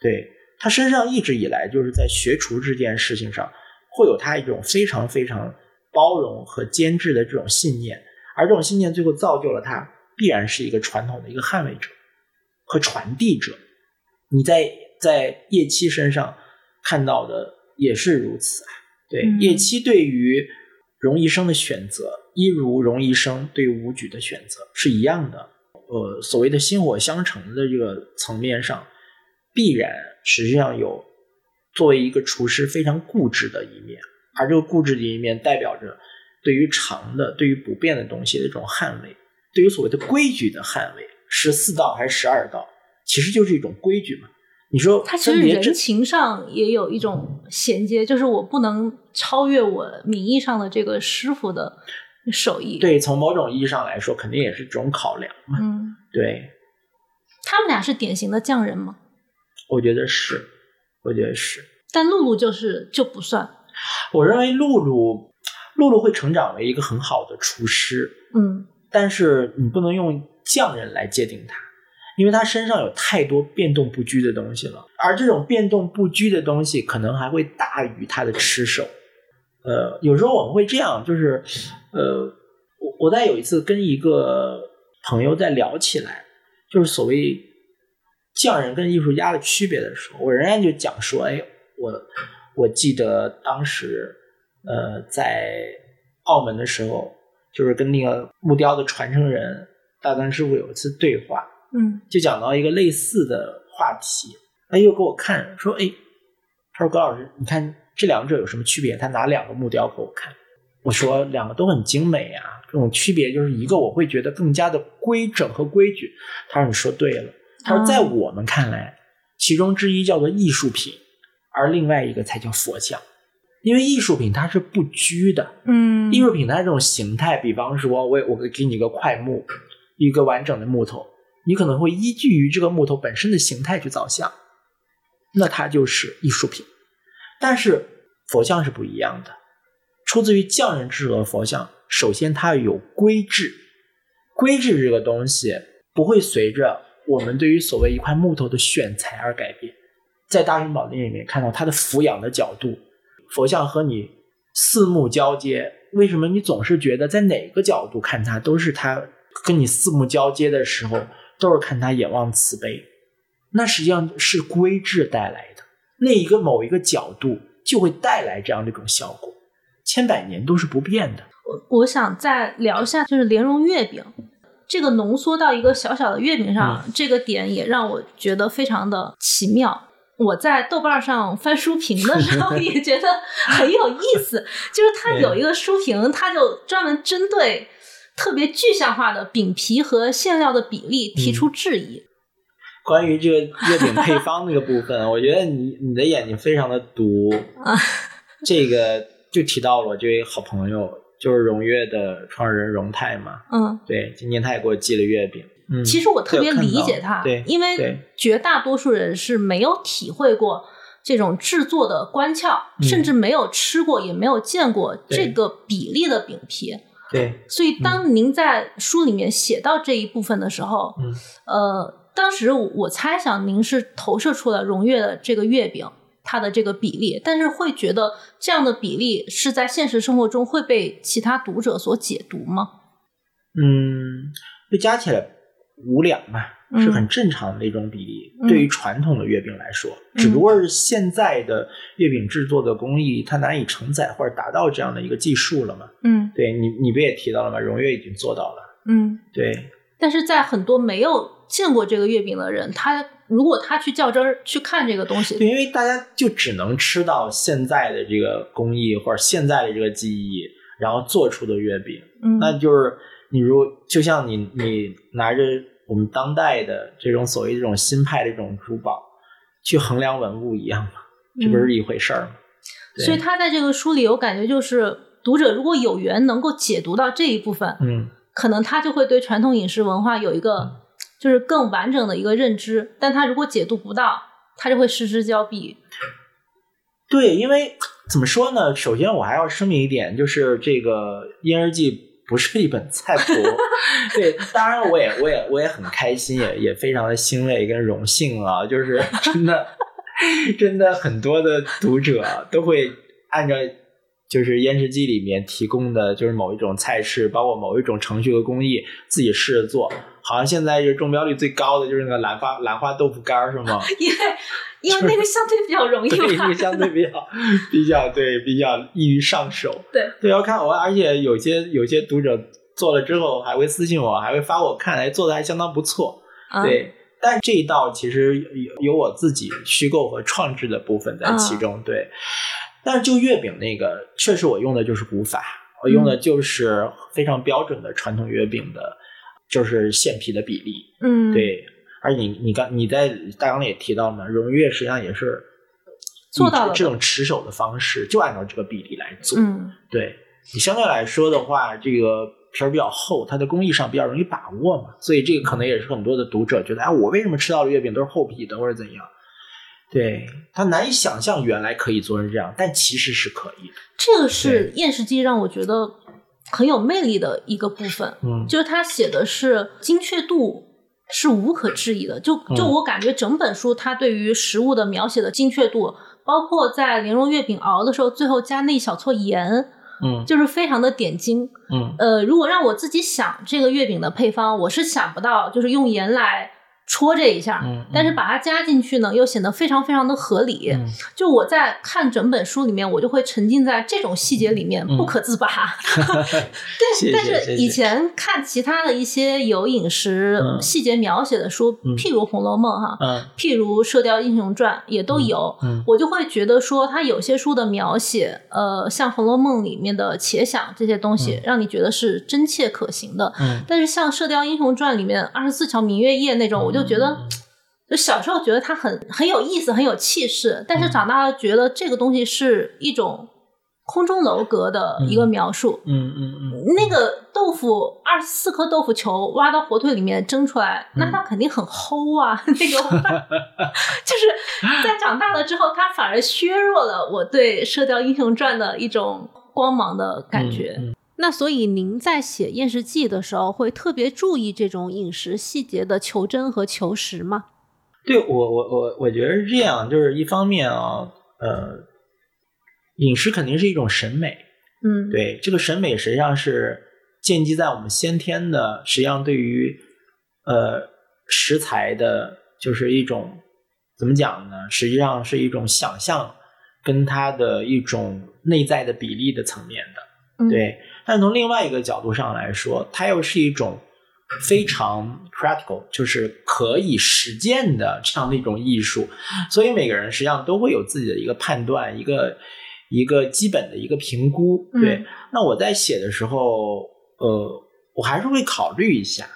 S2: 对他身上一直以来就是在学厨这件事情上，会有他一种非常非常包容和坚持的这种信念，而这种信念最后造就了他必然是一个传统的一个捍卫者和传递者。你在在叶七身上看到的也是如此啊。对叶七对于荣医生的选择，一如荣医生对武举的选择是一样的。呃，所谓的薪火相承的这个层面上，必然实际上有作为一个厨师非常固执的一面，而这个固执的一面代表着对于长的、对于不变的东西的一种捍卫，对于所谓的规矩的捍卫。十四道还是十二道，其实就是一种规矩嘛。你说，
S1: 他其实人情上也有一种衔接，就是我不能超越我名义上的这个师傅的手艺。
S2: 对，从某种意义上来说，肯定也是这种考量嘛。
S1: 嗯，
S2: 对。
S1: 他们俩是典型的匠人吗？
S2: 我觉得是，我觉得是。
S1: 但露露就是就不算。
S2: 我认为露露，露露会成长为一个很好的厨师。
S1: 嗯，
S2: 但是你不能用匠人来界定他。因为他身上有太多变动不居的东西了，而这种变动不居的东西可能还会大于他的吃手。呃，有时候我们会这样，就是，呃，我我在有一次跟一个朋友在聊起来，就是所谓匠人跟艺术家的区别的时候，我仍然就讲说，哎，我我记得当时，呃，在澳门的时候，就是跟那个木雕的传承人大丹师傅有一次对话。
S1: 嗯，
S2: 就讲到一个类似的话题，他又给我看说，哎，他说高老师，你看这两者有什么区别？他拿两个木雕给我看，我说两个都很精美啊，这种区别就是一个我会觉得更加的规整和规矩。他说你说对了，他说在我们看来，其中之一叫做艺术品，而另外一个才叫佛像，因为艺术品它是不拘的，
S1: 嗯，
S2: 艺术品它这种形态，比方说我我给你一个块木，一个完整的木头。你可能会依据于这个木头本身的形态去造像，那它就是艺术品。但是佛像是不一样的，出自于匠人之手的佛像，首先它有规制，规制这个东西不会随着我们对于所谓一块木头的选材而改变。在大雄宝殿里面看到它的俯仰的角度，佛像和你四目交接，为什么你总是觉得在哪个角度看它都是它跟你四目交接的时候？都是看他眼望慈悲，那实际上是规制带来的。那一个某一个角度就会带来这样的一种效果，千百年都是不变的。
S1: 我我想再聊一下，就是莲蓉月饼这个浓缩到一个小小的月饼上，这个点也让我觉得非常的奇妙。我在豆瓣上翻书评的时候 也觉得很有意思，就是它有一个书评，它就专门针对。特别具象化的饼皮和馅料的比例提出质疑。
S2: 关于这个月饼配方那个部分，我觉得你你的眼睛非常的毒啊。这个就提到了我这位好朋友，就是荣月的创始人荣泰嘛。
S1: 嗯，
S2: 对，今天他也给我寄了月饼。嗯，
S1: 其实我特别理解他，
S2: 对，
S1: 因为绝大多数人是没有体会过这种制作的关窍，甚至没有吃过，也没有见过这个比例的饼皮。
S2: 对，
S1: 所以当您在书里面写到这一部分的时候，
S2: 嗯，
S1: 呃，当时我猜想您是投射出了荣月的这个月饼它的这个比例，但是会觉得这样的比例是在现实生活中会被其他读者所解读吗？
S2: 嗯，就加起来五两嘛。是很正常的一种比例，对于传统的月饼来说，只不过是现在的月饼制作的工艺它难以承载或者达到这样的一个技术了嘛？
S1: 嗯，
S2: 对你你不也提到了吗？荣月已经做到了。
S1: 嗯，
S2: 对。
S1: 但是在很多没有见过这个月饼的人，他如果他去较真儿去看这个东西，
S2: 对，因为大家就只能吃到现在的这个工艺或者现在的这个技艺，然后做出的月饼，
S1: 嗯，
S2: 那就是你如就像你你拿着。我们当代的这种所谓这种新派的这种珠宝，去衡量文物一样吗，这不是一回事儿吗？
S1: 所以他在这个书里，我感觉就是读者如果有缘能够解读到这一部分，
S2: 嗯，
S1: 可能他就会对传统饮食文化有一个就是更完整的一个认知。但他如果解读不到，他就会失之交臂。
S2: 对，因为怎么说呢？首先我还要声明一点，就是这个《婴儿记》不是一本菜谱。对，当然我也我也我也很开心，也也非常的欣慰跟荣幸啊！就是 真的真的很多的读者都会按照就是《燕食记》里面提供的就是某一种菜式，包括某一种程序和工艺，自己试着做。好像现在就中标率最高的就是那个兰花兰花豆腐干儿，是吗？
S1: 因为因为那个相对比较容易
S2: 对，
S1: 嘛
S2: 那个相对比较 比较对比较易于上手。
S1: 对
S2: 对，要看我，而且有些有些读者做了之后还会私信我，还会发我看，哎，做的还相当不错。
S1: 啊
S2: 对，但这一道其实有有我自己虚构和创制的部分在其中。对，但是就月饼那个，确实我用的就是古法，我用的就是非常标准的传统月饼的，就是馅皮的比例。
S1: 嗯，
S2: 对，而你你刚你在大纲里也提到了嘛，荣誉月实际上也是
S1: 做到了
S2: 这种持手的方式，就按照这个比例来做。
S1: 嗯
S2: 对你相对来说的话，这个皮儿比较厚，它的工艺上比较容易把握嘛，所以这个可能也是很多的读者觉得，哎，我为什么吃到的月饼都是厚皮的，或者怎样？对他难以想象原来可以做成这样，但其实是可以的。
S1: 这个是验视机让我觉得很有魅力的一个部分，
S2: 嗯
S1: 就是他写的是精确度是无可置疑的。就就
S2: 嗯
S1: 我感觉整本书它对于食物的描写的精确度，包括在莲蓉月饼熬的时候，最后加那一小撮盐，
S2: 嗯
S1: 就是非常的点睛。
S2: 嗯
S1: 呃，如果让我自己想这个月饼的配方，我是想不到，就是用盐来戳这一下，但是把它加进去呢，又显得非常非常的合理。
S2: 嗯。
S1: 就我在看整本书里面，我就会沉浸在这种细节里面，
S2: 嗯。
S1: 不可自拔。
S2: 谢谢
S1: 但是以前看其他的一些有饮食
S2: 嗯。
S1: 细节描写的书，
S2: 嗯。
S1: 譬如《红楼梦》哈，
S2: 嗯。
S1: 譬如《射雕英雄传》也都有，
S2: 嗯。
S1: 我就会觉得说，它有些书的描写，呃，像《红楼梦》里面的且想这些东西，让你觉得是真切可行的。
S2: 嗯。
S1: 但是像《射雕英雄传》里面二十四桥明月夜那种，我就觉
S2: 嗯
S1: 得，就小时候觉得它很很有意思，很有气势，但是
S2: 嗯
S1: 长大了觉得这个东西是一种空中楼阁的一个描述。
S2: 嗯嗯嗯
S1: 那个豆腐二十四颗豆腐球挖到火腿里面蒸出来，那
S2: 嗯
S1: 它肯定很齁啊！那个 就是在长大了之后，它反而削弱了我对《射雕英雄传》的一种光芒的感觉。
S2: 嗯嗯
S1: 那所以您在写《验食记》的时候，会特别注意这种饮食细节的求真和求实吗？
S2: 对我我我我觉得是这样，就是一方面啊，呃，饮食肯定是一种审美，
S1: 嗯，，
S2: 对这个审美实际上是建基在我们先天的，实际上对于呃食材的，就是一种怎么讲呢？实际上是一种想象跟它的一种内在的比例的层面的。
S1: 嗯、，
S2: 对，但从另外一个角度上来说，它又是一种非常 practical，就是可以实践的这样的一种艺术。所以每个人实际上都会有自己的一个判断，一个一个基本的一个评估。对，
S1: 嗯
S2: 那我在写的时候，呃，我还是会考虑一下，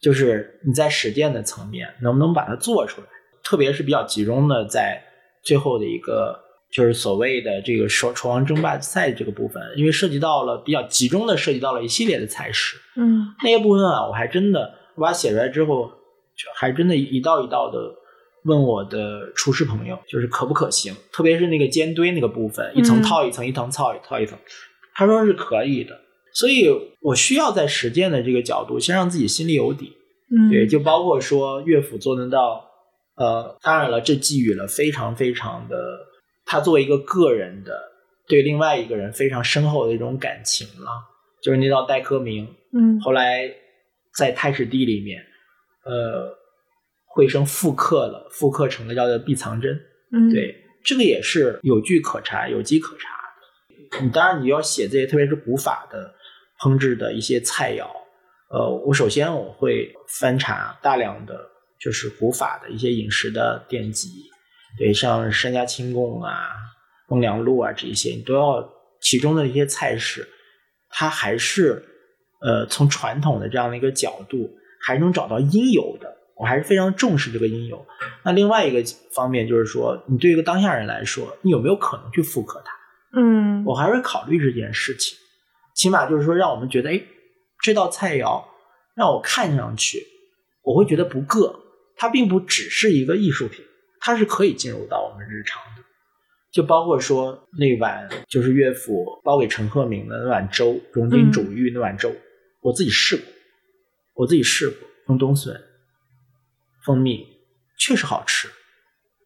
S2: 就是你在实践的层面能不能把它做出来，特别是比较集中的在最后的一个。就是所谓的这个厨厨王争霸赛这个部分，因为涉及到了比较集中的涉及到了一系列的菜式，
S1: 嗯。
S2: 那些部分啊，我还真的我把它写出来之后，就还真的一道一道的问我的厨师朋友，就是可不可行，特别是那个煎堆那个部分，一层
S1: 嗯。
S2: 套一层，一层套一套一层，他说是可以的，所以我需要在实践的这个角度，先让自己心里有底，
S1: 嗯，
S2: 对，就包括说乐府做得到，呃，当然了，这寄予了非常非常的，他作为一个个人的对另外一个人非常深厚的一种感情了，就是那道待客名，
S1: 嗯
S2: 后来在太史第里面，呃，惠生复刻了，复刻成了叫做碧藏针，
S1: 嗯，
S2: 对，这个也是有据可查，有迹可查的。你当然你要写这些，特别是古法的烹制的一些菜肴，呃，我首先我会翻查大量的就是古法的一些饮食的典籍，对，像山家清供啊、孟良路啊这些，你都要其中的一些菜式，它还是呃从传统的这样的一个角度，还能找到应有的。我还是非常重视这个应有。那另外一个方面就是说，你对一个当下人来说，你有没有可能去复刻它？
S1: 嗯，
S2: 我还会考虑这件事情，起码就是说，让我们觉得，哎，这道菜肴让我看上去，我会觉得不硌，它并不只是一个艺术品，它是可以进入到我们日常的。就包括说那碗就是岳父包给陈鹤鸣的那碗粥，荣金煮玉那碗粥，我自己试过，我自己试过用冬笋、蜂蜜，确实好吃。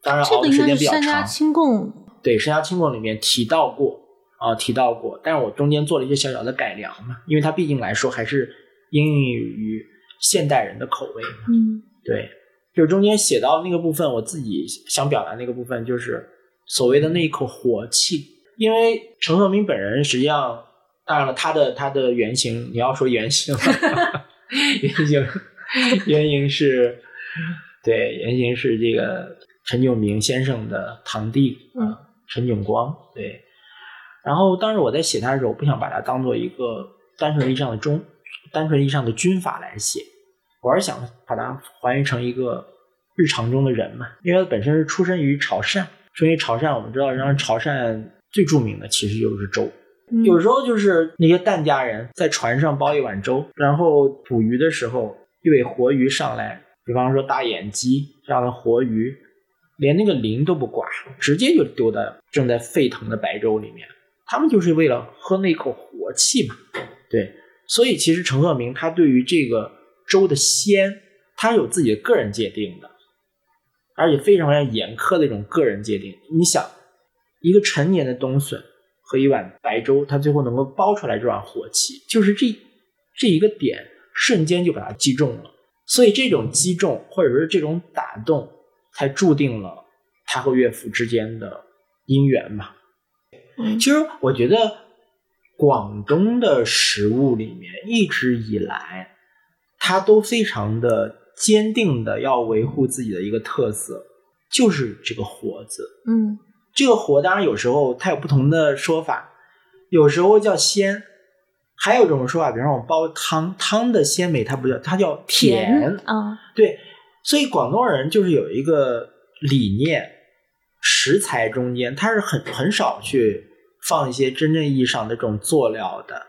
S2: 当然熬的时间比较长。
S1: 三家清供
S2: 对山家清供里面提到过啊，提到过，但是我中间做了一些小小的改良嘛，因为它毕竟来说还是应用于现代人的口味嘛。
S1: 嗯，
S2: 对，就是中间写到那个部分，我自己想表达那个部分就是所谓的那一口火气，因为陈鹤鸣本人实际上，当然了，他的他的原型，你要说原型，原型原型是，对，原型是这个。陈炯明先生的堂弟，
S1: 嗯，
S2: 陈炯光，对。然后当时我在写他的时候，我不想把它当做一个单纯意义上的中，单纯意义上的军阀来写，我是想把它还原成一个日常中的人嘛。因为他本身是出身于潮汕，出身于潮汕，我们知道，然后潮汕最著名的其实就是粥。有时候就是那些疍家人在船上煲一碗粥，然后捕鱼的时候，一尾活鱼上来，比方说大眼鸡这样的活鱼。连那个鳞都不刮，直接就丢在正在沸腾的白粥里面。他们就是为了喝那口活气嘛。对，所以其实陈鹤鸣他对于这个粥的鲜，他有自己的个人界定的，而且非常非常严苛的一种个人界定。你想，一个陈年的冬笋和一碗白粥，它最后能够煲出来这碗火气，就是这这一个点瞬间就把它击中了。所以这种击中或者说这种打动。才注定了他和岳父之间的姻缘吧。
S1: 嗯，
S2: 其实我觉得广东的食物里面一直以来，他都非常的坚定的要维护自己的一个特色，就是这个“活”字。
S1: 嗯，
S2: 这个“活”当然有时候它有不同的说法，有时候叫鲜，还有一种说法，比方说我们煲汤，汤的鲜美它不叫，它叫
S1: 甜啊，
S2: 对。所以广东人就是有一个理念，食材中间它是很很少去放一些真正意义上的这种佐料的，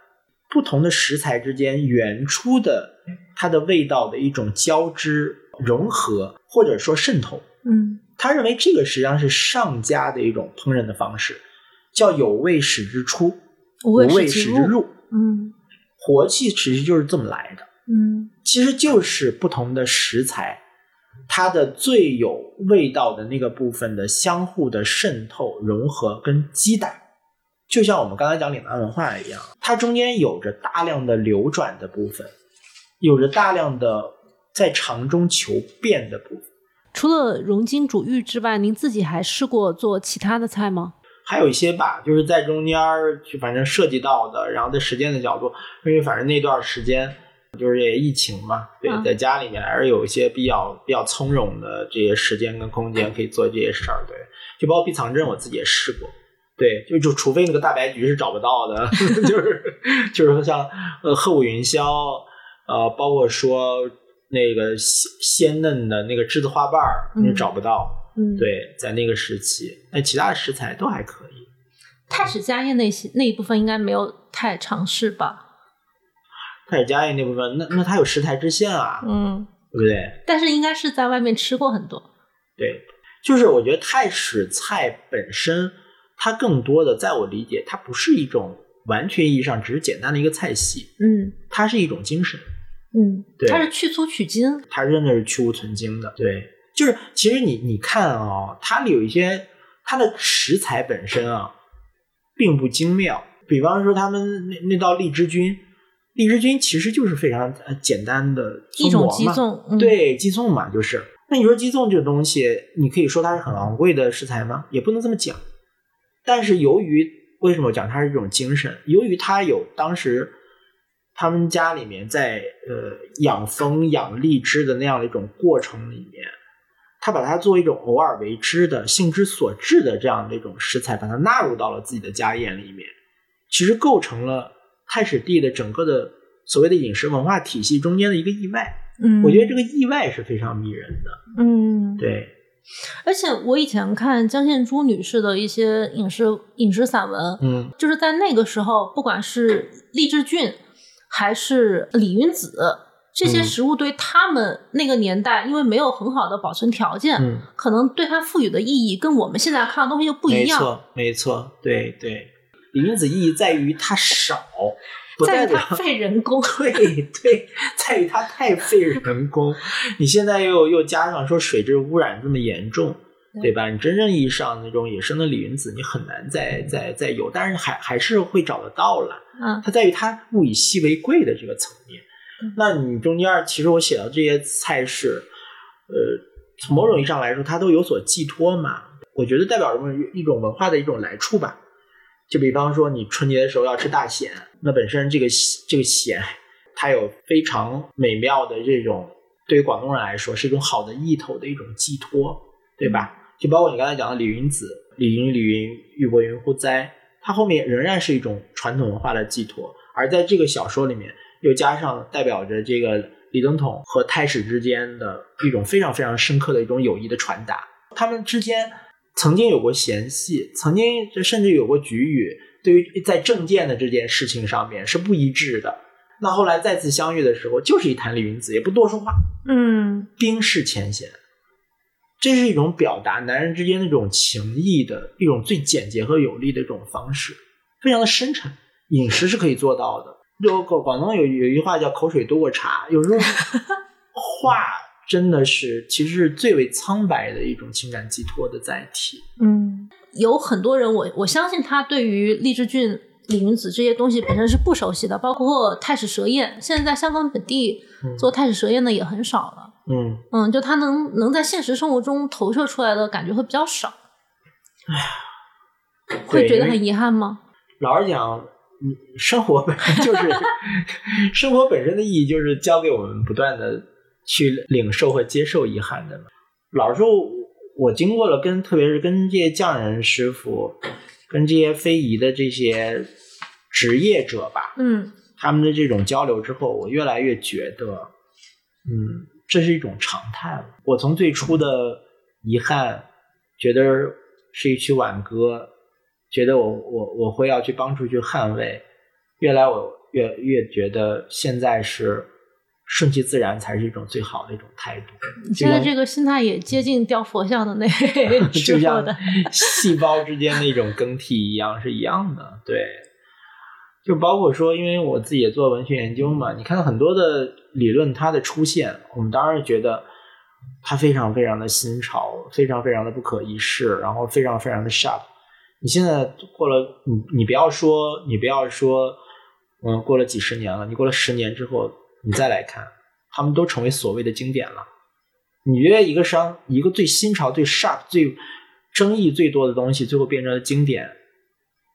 S2: 不同的食材之间原初的它的味道的一种交织融合或者说渗透。
S1: 嗯，
S2: 他认为这个实际上是上佳的一种烹饪的方式，叫有味始之出，无味
S1: 始
S2: 之入。
S1: 嗯，
S2: 活气其实就是这么来的。
S1: 嗯，
S2: 其实就是不同的食材。它的最有味道的那个部分的相互的渗透、融合跟击打，就像我们刚才讲岭南文化一样，它中间有着大量的流转的部分，有着大量的在常中求变的部分。
S1: 除了荣金煮玉之外，您自己还试过做其他的菜吗？
S2: 还有一些吧，就是在中间就反正涉及到的，然后在时间的角度，因为反正那段时间。就是也疫情嘛，对，在家里面还是有一些比较比较从容的这些时间跟空间可以做这些事儿，对。就包括避藏针，我自己也试过，对，就就除非那个大白菊是找不到的，就是就是说像呃鹤舞云霄，呃，包括说那个鲜鲜嫩的那个栀子花瓣儿，你找不到，
S1: 嗯，
S2: 对，在那个时期，那其他的食材都还可以。
S1: 太史家宴那些那一部分应该没有太尝试吧。
S2: 太史家宴那部分，那那它有食材之限啊，
S1: 嗯，
S2: 对不对？
S1: 但是应该是在外面吃过很多。
S2: 对，就是我觉得太史菜本身，它更多的，在我理解，它不是一种完全意义上只是简单的一个菜系，
S1: 嗯，
S2: 它是一种精神，
S1: 嗯，
S2: 对，
S1: 它是去粗取精，
S2: 它真的是去无存精的，对，就是其实你你看啊，它里有一些它的食材本身啊，并不精妙，比方说他们那那道荔枝菌。荔枝菌其实就是非常呃简单的
S1: 一种鸡枞，
S2: 对鸡枞嘛，就是。那你说鸡枞这个东西，你可以说它是很昂贵的食材吗？也不能这么讲。但是由于为什么讲它是一种精神？由于它有当时他们家里面在呃养蜂养荔枝的那样的一种过程里面，他把它作为一种偶尔为之的兴之所至的这样的一种食材，把它纳入到了自己的家宴里面，其实构成了。太史帝的整个的所谓的饮食文化体系中间的一个意外，
S1: 嗯，
S2: 我觉得这个意外是非常迷人的，
S1: 嗯，
S2: 对。
S1: 而且我以前看江献珠女士的一些饮食饮食散文，
S2: 嗯，
S1: 就是在那个时候，不管是荔枝菌还是李云子，这些食物对他们那个年代，因为没有很好的保存条件，
S2: 嗯，
S1: 可能对它赋予的意义跟我们现在看的东西就不一样。
S2: 没错，没错，对对，李云子意义在于它少，不
S1: 在于它费人工。
S2: 对对，在于它太费人工。你现在又又加上说水质污染这么严重，对吧？你真正意义上那种野生的李云子，你很难再再再有，但是还还是会找得到了。
S1: 嗯
S2: 它在于它物以稀为贵的这个层面
S1: 嗯。
S2: 那你中间其实我写到这些菜式，呃，从某种意义上来说，它都有所寄托嘛。我觉得代表着一种文化的一种来处吧。就比方说，你春节的时候要吃大咸，那本身这个这个咸，它有非常美妙的这种，对于广东人来说是一种好的意头的一种寄托，对吧？就包括你刚才讲的李云子、李云、李云、玉伯云乎哉，他后面仍然是一种传统文化的寄托，而在这个小说里面，又加上代表着这个李登统和太史之间的一种非常非常深刻的一种友谊的传达，他们之间曾经有过嫌隙，曾经甚至有过局域，对于在政见的这件事情上面是不一致的。那后来再次相遇的时候，就是一谈李云子，也不多说话，
S1: 嗯
S2: 冰释前嫌。这是一种表达男人之间那种情谊的一种最简洁和有力的一种方式，非常的深沉。饮食是可以做到的。就广广东有有一句话叫“口水多过茶”，有时候 话真的是其实是最为苍白的一种情感寄托的载体。
S1: 嗯，有很多人我我相信他对于荔枝菌、李云子这些东西本身是不熟悉的，包括太史蛇宴，现在在香港本地
S2: 嗯
S1: 做太史蛇宴的也很少了。
S2: 嗯，
S1: 嗯，就他能能在现实生活中投射出来的感觉会比较少，哎会觉得很遗憾吗？
S2: 老实讲，生活本身 就是生活本身的意义，就是教给我们不断的去领受和接受遗憾的嘛。老实说，我经过了跟特别是跟这些匠人师傅、跟这些非遗的这些职业者吧，
S1: 嗯
S2: 他们的这种交流之后，我越来越觉得，嗯，这是一种常态了。我从最初的遗憾，觉得是一曲挽歌，觉得我我我会要去帮助去捍卫，越来我越越觉得现在是顺其自然才是一种最好的一种态度。
S1: 你现在这个心态也接近雕佛像的那
S2: 就
S1: 吃
S2: 像细胞之间的一种更替一样，是一样的。对，就包括说，因为我自己也做文学研究嘛，你看到很多的理论它的出现，我们当然觉得它非常非常的新潮，非常非常的不可一世，然后非常非常的 sharp。你现在过了，你你不要说，你不要说，嗯，过了几十年了，你过了十年之后，你再来看，他们都成为所谓的经典了。你觉得一个商一个最新潮、最 sharp、最争议最多的东西，最后变成了经典，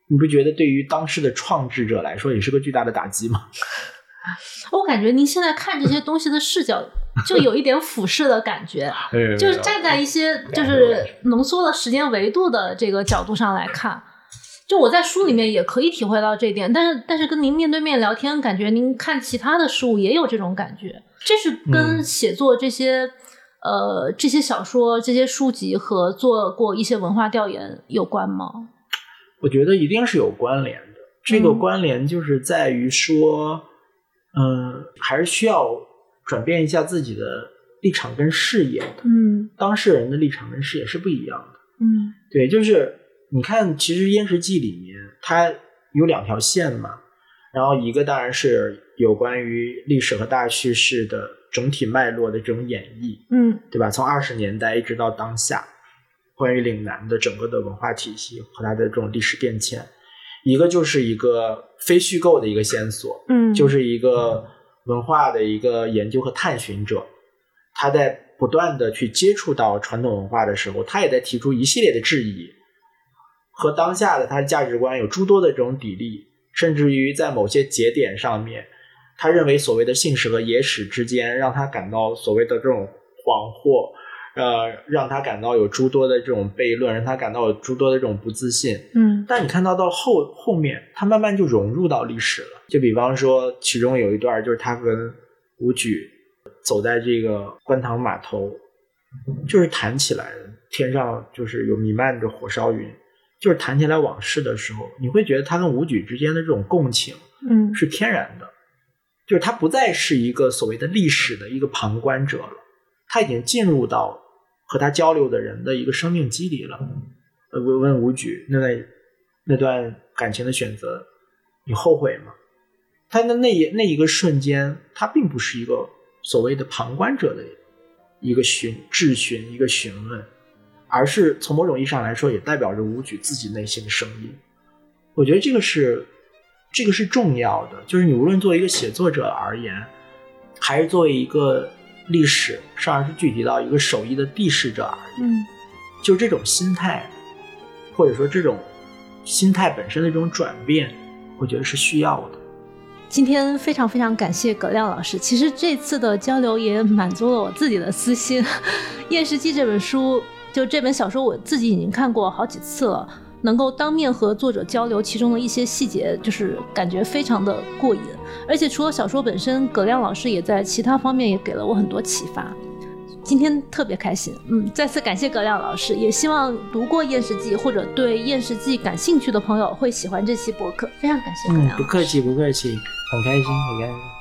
S2: 你不觉得对于当时的创制者来说也是个巨大的打击吗？
S1: 我感觉您现在看这些东西的视角，就有一点俯视的感觉，就是站在一些就是浓缩的时间维度的这个角度上来看。就我在书里面也可以体会到这一点，但是但是跟您面对面聊天，感觉您看其他的事物也有这种感觉，这是跟
S2: 嗯
S1: 写作这些、呃这些小说、这些书籍和做过一些文化调研有关吗？
S2: 我觉得一定是有关联的。这个
S1: 嗯
S2: 关联就是在于说，嗯，还是需要转变一下自己的立场跟视野的。
S1: 嗯
S2: 当事人的立场跟视野是不一样的。
S1: 嗯
S2: 对，就是你看，其实《燕食记》里面它有两条线嘛，然后一个当然是有关于历史和大叙事的整体脉络的这种演绎，
S1: 嗯
S2: 对吧？从二十年代一直到当下，关于岭南的整个的文化体系和它的这种历史变迁，一个就是一个非虚构的一个线索，
S1: 嗯，
S2: 就是一个文化的一个研究和探寻者，他在不断的去接触到传统文化的时候，他也在提出一系列的质疑，和当下的他的价值观有诸多的这种砥砺，甚至于在某些节点上面，他认为所谓的信史和野史之间，让他感到所谓的这种恍惚，呃，让他感到有诸多的这种悖论，让他感到有诸多的这种不自信。
S1: 嗯
S2: 但你看到到后后面，他慢慢就融入到历史了。就比方说，其中有一段就是他跟武举走在这个观塘码头，就是谈起来，天上就是有弥漫着火烧云，就是谈起来往事的时候，你会觉得他跟武举之间的这种共情
S1: 嗯
S2: 是天然的。就是他不再是一个所谓的历史的一个旁观者了，他已经进入到和他交流的人的一个生命机里了。呃，问问吴举，那段那段感情的选择，你后悔吗？他的那一那一个瞬间，他并不是一个所谓的旁观者的一个询质询，一个询问，而是从某种意义上来说，也代表着吴举自己内心的声音。我觉得这个是这个是重要的，就是你无论作为一个写作者而言，还是作为一个历史，甚至是具体到一个手艺的地势者而已，
S1: 嗯
S2: 就这种心态，或者说这种心态本身的这种转变，我觉得是需要的。
S1: 今天非常非常感谢葛亮老师。其实这次的交流也满足了我自己的私心。《验尸记》这本书，就这本小说，我自己已经看过好几次了。能够当面和作者交流其中的一些细节，就是感觉非常的过瘾。而且除了小说本身，葛亮老师也在其他方面也给了我很多启发。今天特别开心，嗯，再次感谢葛亮老师，也希望读过《艳世记》或者对《艳世记》感兴趣的朋友会喜欢这期博客。非常感谢葛亮。
S2: 嗯不客气，不客气，很开心，很开心。